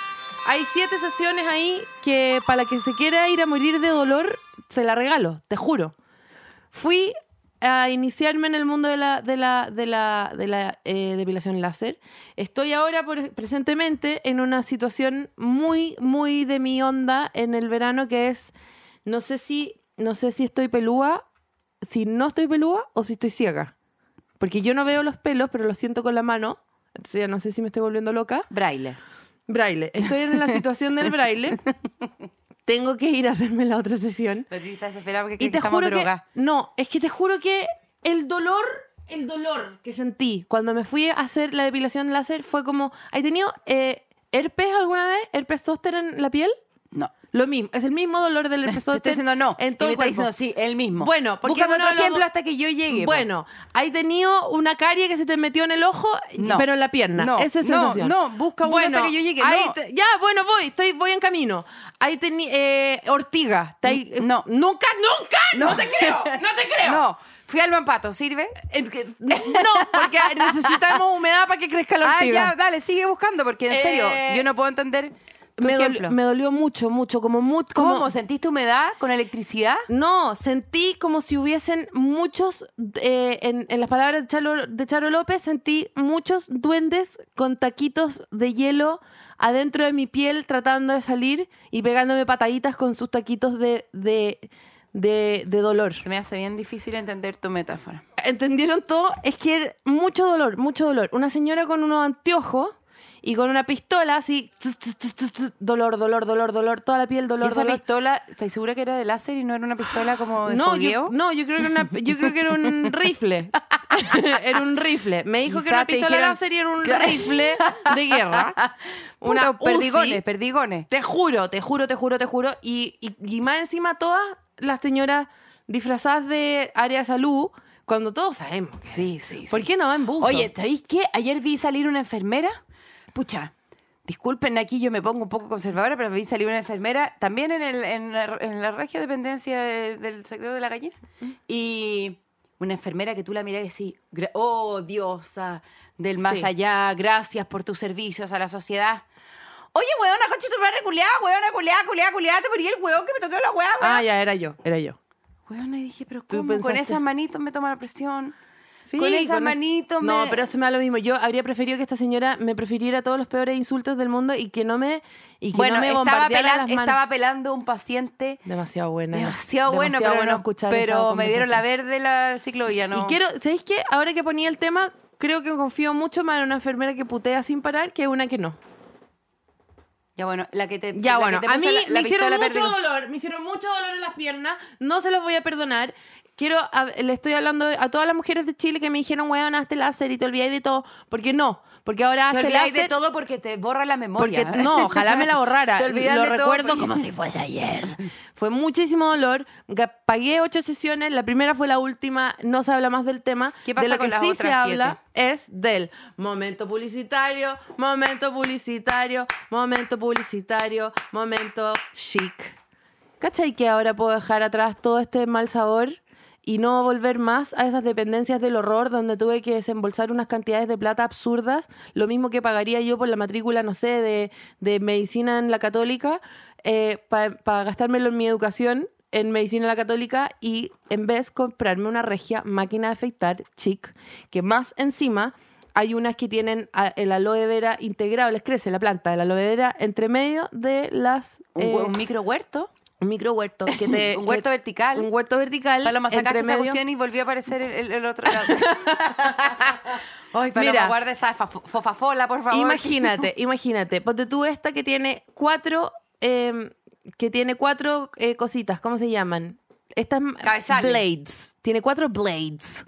hay siete sesiones ahí que para la que se quiera ir a morir de dolor, se la regalo, te juro. Fui a iniciarme en el mundo de la, de la, de la, de la eh, depilación láser. Estoy ahora por- presentemente en una situación muy, muy de mi onda en el verano que es, no sé si, no sé si estoy pelúa, si no estoy pelúa o si estoy ciega. Porque yo no veo los pelos, pero los siento con la mano. Entonces ya no sé si me estoy volviendo loca. Braille. Braille. Estoy en la situación del braille. Tengo que ir a hacerme la otra sesión. Se espera porque Y que te estamos juro que. drogas. No, es que te juro que el dolor, el dolor que sentí cuando me fui a hacer la depilación láser fue como. ¿Has tenido eh, herpes alguna vez? ¿Herpes zóster en la piel? No. Lo mismo, es el mismo dolor del herpes Te estoy diciendo no. En y todo me el está diciendo sí, el mismo. Bueno, porque Búscame otro ejemplo hasta que yo llegue. Bueno, ¿hay tenido una carie que se te metió en el ojo, No. pero en la pierna? No, Esa es no, sensación. no, busca uno hasta que yo llegue, no. ya, bueno, voy, estoy, voy en camino. Ahí tení, eh, ortiga. Está ahí- No. Nunca, nunca, no, te creo, no te creo. No. Fui al mampato, ¿sirve? No, porque necesitamos humedad para que crezca la Ah, ortiga. ya, dale, sigue buscando, porque en serio, Eh, yo no puedo entender. Me, dolió, me dolió mucho, mucho, como mucho. ¿Cómo? ¿Sentiste humedad con electricidad? No, sentí como si hubiesen muchos, eh, en, en las palabras de Charo, de Charo López, sentí muchos duendes con taquitos de hielo adentro de mi piel tratando de salir y pegándome pataditas con sus taquitos de, de, de, de dolor. Se me hace bien difícil entender tu metáfora. ¿Entendieron todo? Es que mucho dolor, mucho dolor. Una señora con unos anteojos y con una pistola así, tss, tss, tss, tss, tss, dolor, dolor, dolor, dolor, toda la piel, ¿Y dolor, esa dolor. pistola, ¿estás segura que era de láser y no era una pistola como de No, fogueo? yo, no, yo creo que era una, yo creo que era un rifle. era un rifle. Me dijo que era una pistola dijeron- láser y era un rifle de guerra. Una Puta, perdigones, Uzi. perdigones. Te juro, te juro, te juro, te juro. Y, y, y más encima todas las señoras disfrazadas de área de salud, cuando todos sabemos. Sí, sí, ¿Por sí. qué no va en buzo? Oye, ¿sabéis qué? Ayer vi salir una enfermera. Pucha, disculpen, aquí yo me pongo un poco conservadora, pero vi salir una enfermera también en, el, en, la, en la regia dependencia de- del sector de la gallina. Y una enfermera que tú la miras y decís, oh, diosa del más Sí. allá, gracias por tus servicios a la sociedad. Oye, weona, coche tu madre culiada, weona, culiada, culiada, culiada, te morí el hueón que me toqué la weá, weón. Ah, ya, era yo, era yo. Weona, y dije, pero ¿cómo? Con esas manitos me toma la presión. Sí, con esas es- manitos me... No, pero eso me da lo mismo. Yo habría preferido que esta señora me prefiriera todos los peores insultos del mundo y que no me, y que Bueno, no me estaba, pelan- las manos. estaba pelando a un paciente Demasiado buena. demasiado bueno, Demasiado pero, bueno no- escuchar esa pero me dieron la verde la ciclovía, ¿no? Y quiero, ¿sabéis qué? Ahora que ponía el tema, creo que confío mucho más en una enfermera que putea sin parar que una que no. Ya bueno, la que te Ya bueno, te a mí la- la me hicieron mucho dolor, me hicieron mucho dolor en las piernas, no se los voy a perdonar. Quiero, a- le estoy hablando a todas las mujeres de Chile que me dijeron, weón, hazte láser y te olvidáis de todo. ¿Por qué no? Porque ahora Te hazte láser. de todo porque te borra la memoria. Porque no, ojalá me la borrara. Te olvidas Lo de todo recuerdo porque- como si fuese ayer. Fue muchísimo dolor. Pagué ocho sesiones. La primera fue la última. No se habla más del tema. ¿Qué pasa de lo con que las sí otras se habla es del momento publicitario, momento publicitario, momento publicitario, momento chic. ¿Cachai que ahora puedo dejar atrás todo este mal sabor? Y no volver más a esas dependencias del horror donde tuve que desembolsar unas cantidades de plata absurdas, lo mismo que pagaría yo por la matrícula, no sé, de, de medicina en la católica, para gastármelo en mi educación en medicina en la católica y en vez comprarme una regia máquina de afeitar chic, que más encima hay unas que tienen a- el aloe vera integrado, les crece la planta, el aloe vera entre medio de las... Un, eh, un micro huerto. Un micro huerto. Que te, Un huerto que- vertical. Un huerto vertical. Paloma, sacaste esa cuestión y volvió a aparecer el, el- el otro lado. Ay, Paloma, Mira. guarda esa fa- fofafola, por favor. Imagínate, imagínate. Ponte tú esta que tiene cuatro. eh, que tiene cuatro eh, cositas, ¿cómo se llaman? Estas Cabezales. blades. Tiene cuatro blades.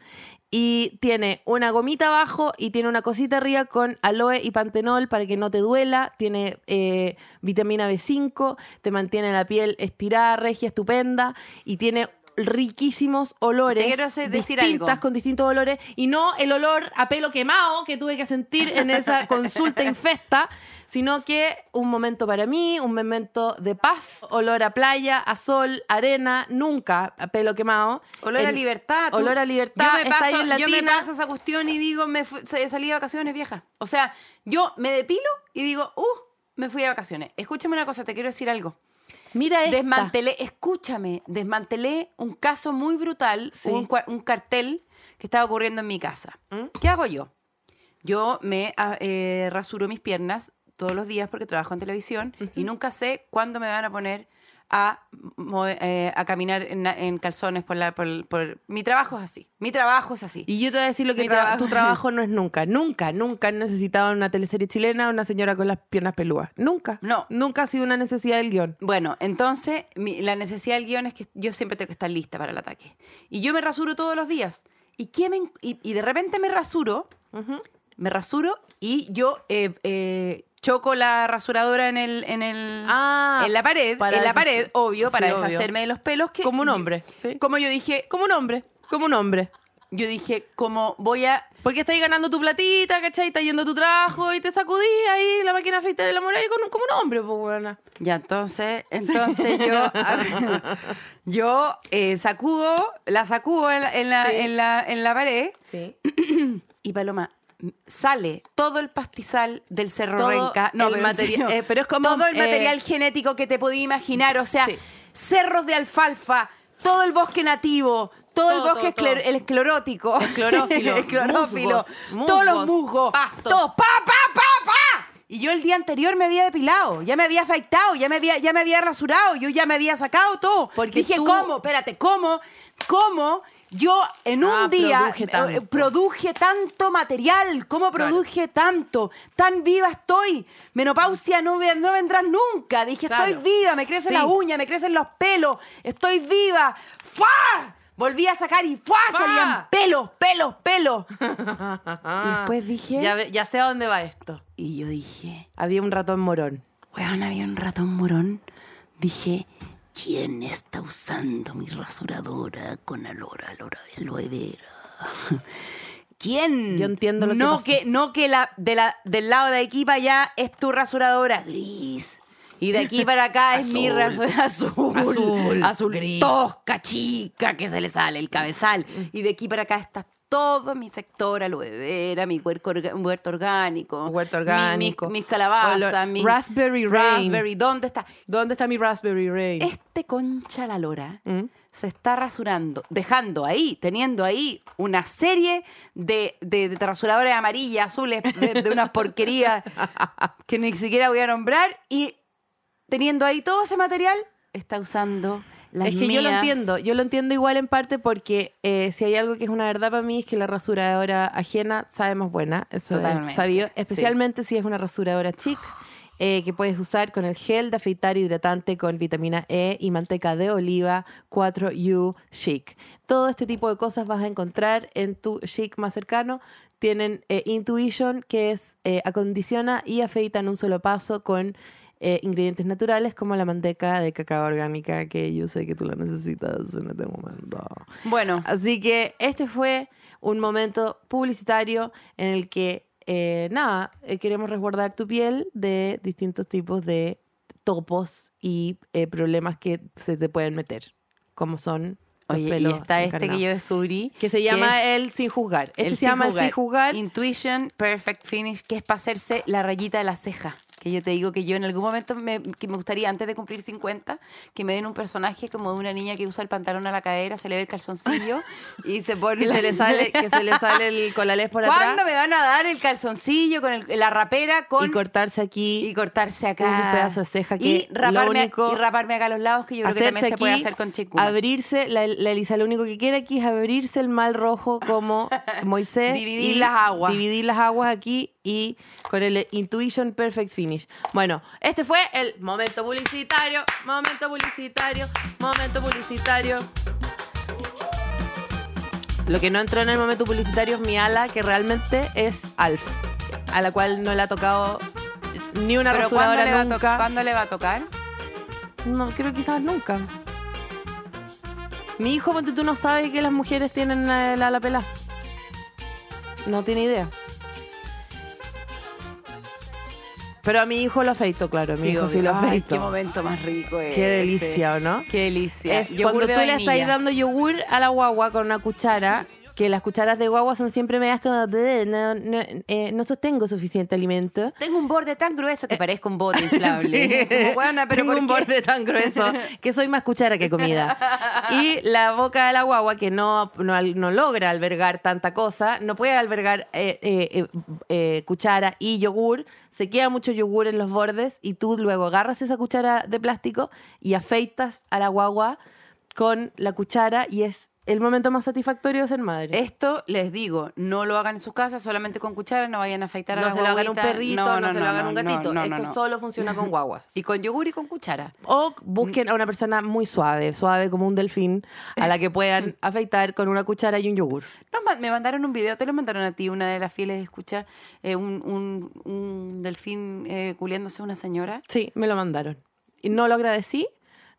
Y tiene una gomita abajo y tiene una cosita arriba con aloe y pantenol para que no te duela. Tiene eh, vitamina B5, te mantiene la piel estirada, regia, estupenda. Y tiene riquísimos olores Te quiero hacer- decir distintas algo. con distintos olores y no el olor a pelo quemado que tuve que sentir en esa consulta infesta, sino que un momento para mí, un momento de paz, olor a playa, a sol, arena, nunca a pelo quemado. Olor a libertad. tú. Olor a libertad. Yo me, paso, en yo me Latina. paso esa cuestión y digo, me fu- se- salí de vacaciones vieja. O sea, yo me depilo y digo, uh, me fui de vacaciones. Escúchame una cosa, te quiero decir algo. Mira esta. Desmantelé, escúchame, desmantelé un caso muy brutal, Sí. un, cua- un cartel que estaba ocurriendo en mi casa. ¿Mm? ¿Qué hago yo? Yo me ah, eh, rasuro mis piernas todos los días porque trabajo en televisión y nunca sé cuándo me van a poner a, eh, a caminar en, en calzones por la... Por, por- Mi trabajo es así. Mi trabajo es así. Y yo te voy a decir lo que tra- trabajo. tu trabajo no es nunca. Nunca, nunca han necesitado una teleserie chilena una señora con las piernas pelúas. Nunca. No. Nunca ha sido una necesidad del guion. Bueno, entonces mi- la necesidad del guion es que yo siempre tengo que estar lista para el ataque. Y yo me rasuro todos los días. ¿Y, qué me, y, y de repente me rasuro, me rasuro y yo eh, eh, choco la rasuradora en el, en el Ah, en la pared, en la pared, obvio, para sí, obvio. deshacerme de los pelos que Como un hombre, sí. Como yo dije, Como un hombre. Como un hombre. yo dije, como voy a Porque estáis ganando tu platita, ¿cachai? Estás yendo a tu trabajo y te sacudís ahí la máquina de afeitar el amor ahí con, como un hombre, pues, buena. Ya, entonces, entonces yo, yo eh, sacudo, la sacudo en la, en la, Sí. en la, en la pared Sí. y Paloma, sale todo el pastizal del Cerro Todo Renca. el pero, materi- en serio, eh, pero es como, todo el eh, material genético que te podías imaginar. O sea, Sí. cerros de alfalfa, todo el bosque nativo, todo, el bosque todo, escler- el esclerótico, musgos, todos los musgos, musgos, pastos. todo, pa, pa, pa, pa. Y yo el día anterior me había depilado, ya me había afeitado, ya me había, ya me había rasurado, yo ya me había sacado todo. Porque Dije, tú- ¿cómo? Espérate, ¿cómo? ¿Cómo? Yo en un Ah, día produje eh, tanto. produje tanto material, ¿cómo produje tanto? Tan viva estoy. Menopausia no, no vendrá nunca. Dije, Claro. estoy viva, me crecen Sí. las uñas, me crecen los pelos, estoy viva. ¡Fua! Volví a sacar y ¡fua! ¡Fua! Salían pelos, pelos, pelos. y después dije, Ya, ya sé a dónde va esto. y yo dije, Había un ratón morón. weón, había un ratón morón. Dije, ¿quién está usando mi rasuradora con alora, alora, aloe vera? ¿Quién? Yo entiendo lo que no pasó. que No que la, de la, del lado de aquí para allá es tu rasuradora gris. Y de aquí para acá es mi rasuradora azul. Azul, Azul gris. tosca, chica, que se le sale el cabezal. Y de aquí para acá está todo mi sector aloe vera, mi huerco huerto orgánico. Huerto mi- mis- orgánico. Mis, calabazas, mis... Raspberry Rain. Raspberry, ¿dónde está? ¿Dónde está mi Raspberry Rain? Este concha la lora ¿Mm? se está rasurando, dejando ahí, teniendo ahí una serie de, de, de rasuradores amarillas, azules, de, de unas porquerías que ni siquiera voy a nombrar y teniendo ahí todo ese material, está usando las es que yo lo entiendo, yo lo entiendo igual en parte porque eh, si hay algo que es una verdad para mí es que la rasuradora ajena sabe más buena, eso Totalmente, es sabido, sí. especialmente si es una rasuradora chic eh, que puedes usar con el gel de afeitar hidratante con vitamina E y manteca de oliva 4U Chic. Todo este tipo de cosas vas a encontrar en tu Chic más cercano. Tienen eh, Intuition, que es acondiciona y afeita en un solo paso con eh, ingredientes naturales como la manteca de cacao orgánica, que yo sé que tú la necesitas en este momento. Bueno, Así que este fue un momento publicitario en el que, eh, nada, eh, queremos resguardar tu piel de distintos tipos de topos y eh, problemas que se te pueden meter, como son oye, y está este que yo descubrí. Que se llama es el sin juzgar. Este el se llama el sin juzgar. Intuition Perfect Finish, que es para hacerse la rayita de la ceja. Que yo te digo que yo en algún momento me, que me gustaría, antes de cumplir 50, que me den un personaje como de una niña que usa el pantalón a la cadera, se le ve el calzoncillo y se pone. que la- se le sale, que se le sale el colalés por atrás. ¿Cuándo me van a dar el calzoncillo con el- la rapera con y cortarse aquí y cortarse acá un pedazo de ceja que y raparme, único- y raparme acá a los lados que yo creo que también se puede hacer con chico abrirse, la, la Elisa lo único que quiere aquí es abrirse el mal rojo como Moisés. Dividir y las aguas. Dividir las aguas aquí y con el Intuition Perfect Finish. Bueno, este fue el momento publicitario, momento publicitario, momento publicitario. Lo que no entró en el momento publicitario es mi ala, que realmente es Alf, a la cual no le ha tocado ni una pero ¿cuándo rasuradora le, va a nunca. ¿cuándo le va a tocar? No, creo que quizás nunca. Mi hijo, ponte tú, no sabe que las mujeres tienen la, la, ala pelada. No tiene idea. Pero a mi hijo lo afeito, claro. A mi hijo sí obvio. lo Ay, afeito. qué momento más rico es Qué delicia, ¿o no? Qué delicia. Es Yogur cuando de tú le estás dando yogur a la guagua con una cuchara, que las cucharas de guagua son siempre medias como, "Bleh, no, no, eh, no sostengo suficiente alimento. Tengo un borde tan grueso que parezco un bote inflable. Como, "Huevona, pero Tengo ¿por un qué?". borde tan grueso que soy más cuchara que comida. Y la boca de la guagua, que no, no, no logra albergar tanta cosa, no puede albergar eh, eh, eh, eh, cuchara y yogur, se queda mucho yogur en los bordes y tú luego agarras esa cuchara de plástico y afeitas a la guagua con la cuchara y es el momento más satisfactorio de ser madre. Esto les digo, no lo hagan en su casa, solamente con cuchara, no vayan a afeitar a no se lo hagan un perrito, no, se lo hagan un no, gatito. no, no, Esto no. solo funciona con guaguas. Y con yogur y con cuchara. O busquen a una persona muy suave, suave como un delfín, a la que puedan afeitar con una cuchara y un yogur. Ma- me mandaron un video, te lo mandaron a ti, una de las fieles escucha, eh, un, un- un delfín eh, culiándose a una señora. Sí, me lo mandaron. Y no lo agradecí,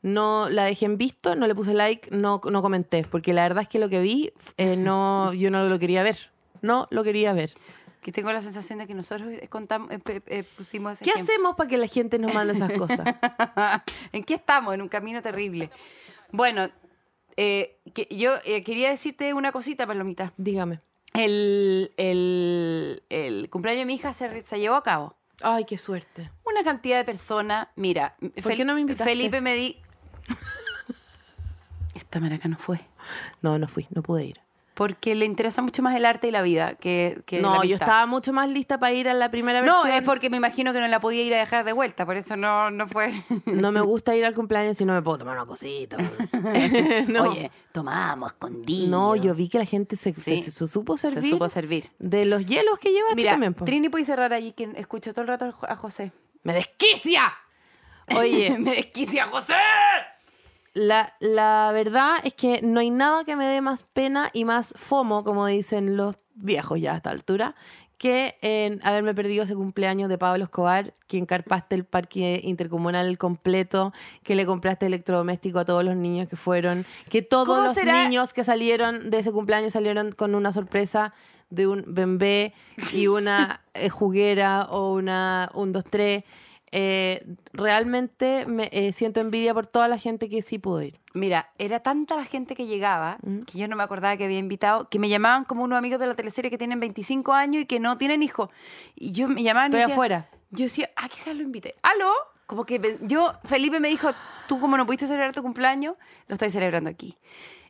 no la dejé en visto, no le puse like, no, no comenté, porque la verdad es que lo que vi, eh, no, yo no lo quería ver. No lo quería ver. Que tengo la sensación de que nosotros contamos, eh, eh, pusimos ese ¿Qué ejemplo. hacemos para que la gente nos mande esas cosas? ¿En qué estamos? En un camino terrible. Bueno, que yo quería decirte una cosita, Palomita. Dígame. el, el- el cumpleaños de mi hija se, se llevó a cabo. Ay, qué suerte. Una cantidad de personas. Mira, ¿Por qué no me invitaste? Felipe me di. Esta maraca no fue. No, no fui, no pude ir. Porque le interesa mucho más el arte y la vida que, que la No, yo amistad. estaba mucho más lista para ir a la primera No, versión. es porque me imagino que no la podía ir a dejar de vuelta, por eso no, no fue. No me gusta ir al cumpleaños si no me puedo tomar una cosita. no. Oye, tomábamos escondido. No, yo vi que la gente se, Sí. se- se supo se servir. supo servir. De los hielos que llevaste Mira, también. po. Trini puede cerrar allí, que escucho todo el rato a José. ¡Me desquicia! Oye, me desquicia José. La, la verdad es que no hay nada que me dé más pena y más fomo, como dicen los viejos ya a esta altura, que en haberme perdido ese cumpleaños de Pablo Escobar, que encarpaste el parque intercomunal completo, que le compraste electrodoméstico a todos los niños que fueron, que todos ¿Cómo los será? niños que salieron de ese cumpleaños salieron con una sorpresa de un bembé y una eh, juguera o una un 2-3. Eh, realmente me eh, siento envidia por toda la gente que sí pudo ir. Mira, era tanta la gente que llegaba Mm. que yo no me acordaba que había invitado, que me llamaban como unos amigos de la teleserie que tienen 25 años y que no tienen hijos. Y yo me llamaban y Estoy decía- afuera. Yo decía, ah, quizás lo invité. ¿Aló? Como que yo, Felipe me dijo, tú como no pudiste celebrar tu cumpleaños, lo estoy celebrando aquí.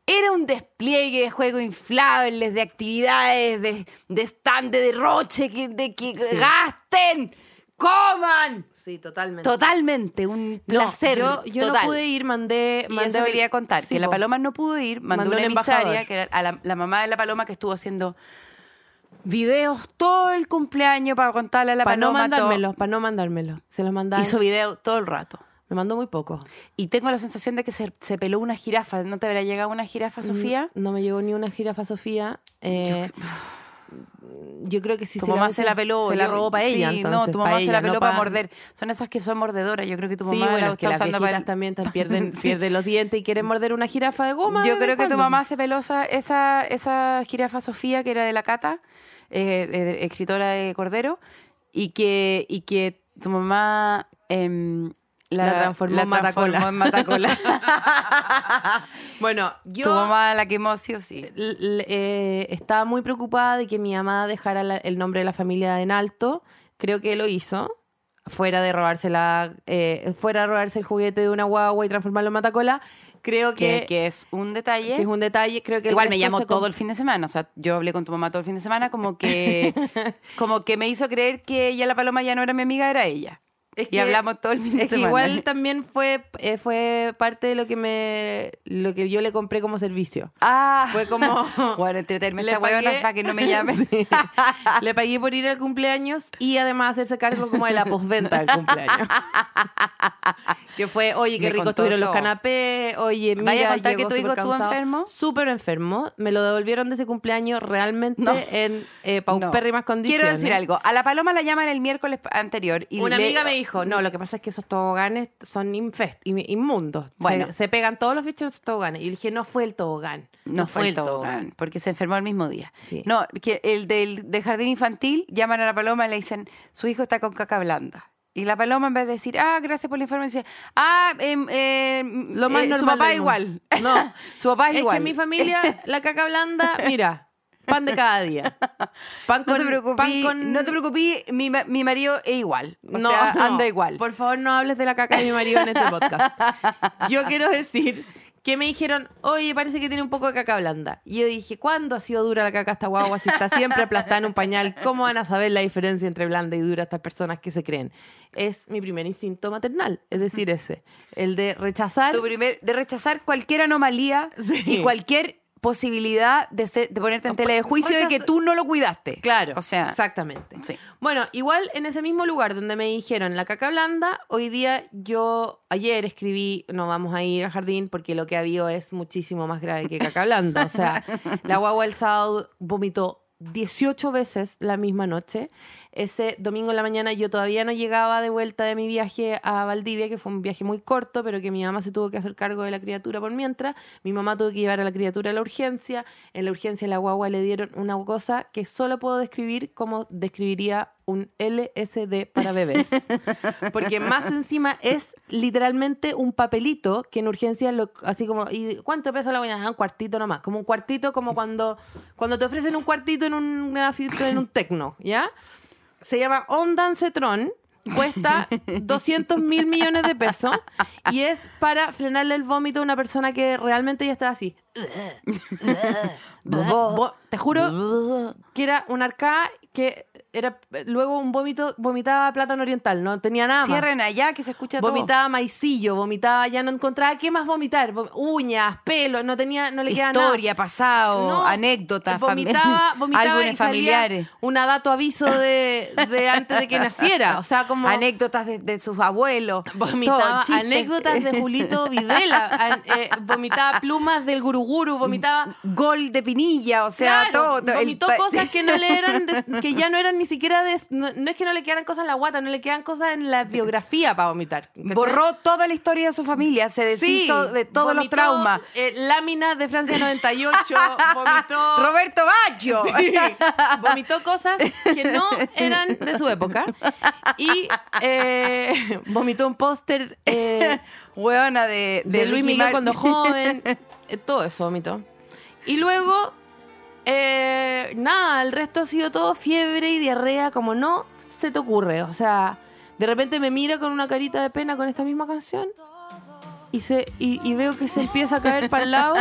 Era un despliegue de juegos inflables, de actividades, de, de stand, de derroche, de que gasten, coman. Sí, totalmente. Totalmente, un No, placer. yo, yo no pude ir, mandé. Y mandé eso quería contar, Sí, que la. Paloma no pudo ir, mandó, Mandó una un emisaria, embajador. que era a la, la mamá de la Paloma que estuvo haciendo videos todo el cumpleaños para contarle a la Para no Paloma. mandármelo, para no mandármelo. Se los mandaron. Hizo video todo el rato. Me mandó muy poco. Y tengo la sensación de que se, se peló una jirafa. ¿No te habrá llegado una jirafa, Sofía? No me llegó ni una jirafa Sofía. Eh, yo creo que sí tu se mamá la- se la peló. Se la yo- robó para ella. Sí, no, entonces, tu pa' mamá se ella, la no peló para pa- morder. Son esas que son mordedoras. Yo creo que tu Sí, mamá bueno, la que las usando viejitas para... también pierden, Sí. pierden los dientes y quieren morder una jirafa de goma. Yo creo que tu mamá se peló esa, esa, esa jirafa Sofía, que era de la Cata, eh, eh, escritora de Cordero, y que, y que tu mamá em, La transformó en matacola. transformó en matacola. Bueno, yo. tu mamá la quemó sí o sí. eh, estaba muy preocupada de que mi mamá dejara la- el nombre de la familia en alto. Creo que lo hizo. Fuera de robarse la, eh, fuera de robarse el juguete de una guagua y transformarlo en matacola. Creo Que, que, que es un detalle. que es un detalle. Creo que Igual me llamó todo el fin de semana. O sea, yo hablé con tu mamá todo el fin de semana, como que, como que me hizo creer que ella, la paloma, ya no era mi amiga, era ella. Es y hablamos todo el fin de Es que semana. igual también fue, eh, fue parte de lo que me lo que yo le compré como servicio. Ah, Fue como bueno, entretenerme esta huevona para que no me llame. Sí. Le pagué por ir al cumpleaños y además hacerse cargo como de la postventa del cumpleaños. que fue, oye, qué rico estuvieron los todo. canapés, oye, mira, ¿Vaya a contar que llegó tu hijo estuvo enfermo? Súper enfermo. Me lo devolvieron de ese cumpleaños realmente No. en eh, paupérrimas condiciones. Quiero decir algo. A la paloma la llaman el miércoles anterior. Y Una le- amiga me dijo, no, lo que pasa es que esos toboganes son infest, inmundos. Bueno. Se, se pegan todos los bichos de esos toboganes. Y dije, no fue el tobogán. No, fue el tobogán, porque se enfermó el mismo día. Sí. No, que el del, del jardín infantil llaman a la paloma y le dicen, su hijo está con caca blanda. Y la paloma en vez de decir, ah, gracias por la información, dice, ah, em, em, Lo más eh, su normal papá del igual. No. su papá Es igual. que en mi familia, la caca blanda, mira, pan de cada día. Pan no con, te preocupes, pan con- no te preocupes, mi, mi marido es igual. O No, sea, no. anda igual. Por favor, no hables de la caca de mi marido en este podcast. Yo quiero decir que me dijeron, oye, parece que tiene un poco de caca blanda. Y yo dije, ¿cuándo ha sido dura la caca esta guagua? Si está siempre aplastada en un pañal, ¿cómo van a saber la diferencia entre blanda y dura estas personas que se creen? Es mi primer instinto maternal, es decir, ese, el de rechazar. Tu primer, de rechazar cualquier anomalía Sí. y cualquier posibilidad de, ser- de ponerte en tela de juicio de que tú no lo cuidaste. Claro, O sea, exactamente. sí. Bueno, igual en ese mismo lugar donde me dijeron la caca blanda, hoy día yo ayer escribí no vamos a ir al jardín porque lo que ha habido es muchísimo más grave que caca blanda. O sea, la guagua el sábado vomitó 18 veces la misma noche. Ese domingo en la mañana yo todavía no llegaba de vuelta de mi viaje a Valdivia, que fue un viaje muy corto, pero que mi mamá se tuvo que hacer cargo de la criatura por mientras. Mi mamá tuvo que llevar a la criatura a la urgencia. En la urgencia la guagua le dieron una cosa que solo puedo describir como describiría un LSD para bebés. Porque más encima es literalmente un papelito que en urgencia, lo, así como, ¿y cuánto pesa la buena? Un cuartito nomás. Como un cuartito, como cuando, cuando te ofrecen un cuartito en un, en un tecno, ¿ya? Se llama Ondancetron cuesta 200 mil millones de pesos y es para frenarle el vómito a una persona que realmente ya está así. Te juro que era una arcada que era luego un vómito, vomitaba plátano oriental, no tenía nada más. Cierren allá que se escucha todo. Vomitaba maicillo, vomitaba, ya no encontraba qué más vomitar, Vom- uñas, pelo, no tenía, no le quedaba nada. Historia, pasado, No, anécdotas, vomitaba, vomitaba álbumes y familiares. Una dato aviso de, de antes de que naciera. O sea, como Anécdotas de, de sus abuelos. vomitaba todo, anécdotas de Julito Videla, eh, vomitaba plumas del guruguru, vomitaba Gol de Pinilla, o sea, Claro, todo. vomitó cosas que no le eran, de- que ya no eran ni siquiera de, no, no es que no le quedaran cosas en la guata, no le quedan cosas en la biografía para vomitar. ¿cachai? Borró toda la historia de su familia, se deshizo Sí, de todos los vomitó, traumas. eh, láminas de Francia 98, vomitó. Roberto Baggio. Sí, vomitó cosas que no eran de su época. Y eh, vomitó un póster eh, Hueona de, de, Luis Miguel cuando joven. eh, todo eso vomitó. Y luego, eh, nada, el resto ha sido todo fiebre y diarrea, como no se te ocurre. O sea, de repente me mira con una carita de pena con esta misma canción. Y, se, y, y veo que se empieza a caer para el lado.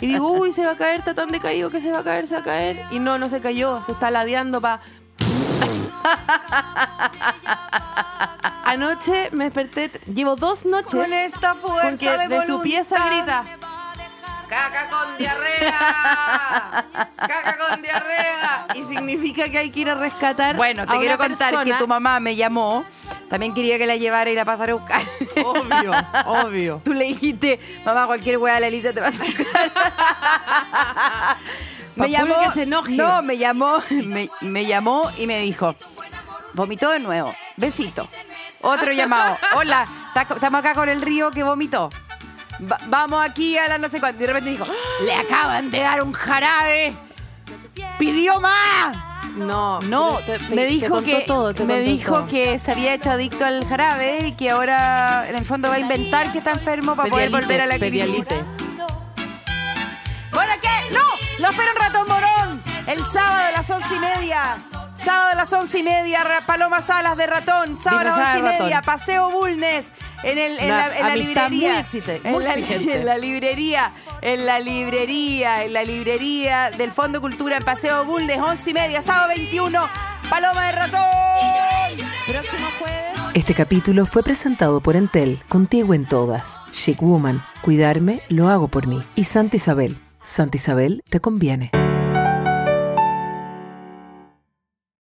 Y digo, uy, se va a caer, está tan decaído que se va a caer, se va a caer. Y no, no se cayó, se está ladeando para. Anoche me desperté, llevo dos noches Con esta con fuerza que de, de, su pieza grita. ¡Caca con diarrea! ¡Caca con diarrea! Y significa que hay que ir a rescatar. Bueno, a te quiero una contar que tu mamá me llamó. También quería que la llevara a ir a pasar a buscar. Obvio, obvio. Tú le dijiste, mamá, cualquier weá de la Elisa te va a buscar. Que se enoje. No, me llamó, me, me llamó y me dijo, vomitó de nuevo, besito. Otro llamado, hola, ta- estamos acá con el río que vomitó. Va- vamos aquí a la no sé cuánto. Y de repente dijo, le acaban de dar un jarabe. Pidió más. No, No, te- me dijo que todo, me dijo todo. que se había hecho adicto al jarabe y que ahora en el fondo va a inventar que está enfermo para poder volver a la pedialite. ¿Bueno qué? ¡No! ¡Lo espera un ratón morón! El sábado a las once y media. Sábado a las once y media, Paloma Salas de Ratón. Sábado a las once y media, Paseo Bulnes. En, el, en, Una la, en la amistad muy librería. en, muy la, en la librería. En la librería. En la librería del Fondo Cultura en Paseo Bulnes, once y media, sábado 21. Paloma de Ratón. Próximo jueves. Este capítulo fue presentado por Entel, contigo en todas. Chic Woman, cuidarme lo hago por mí. Y Santa Isabel, Santa Isabel te conviene.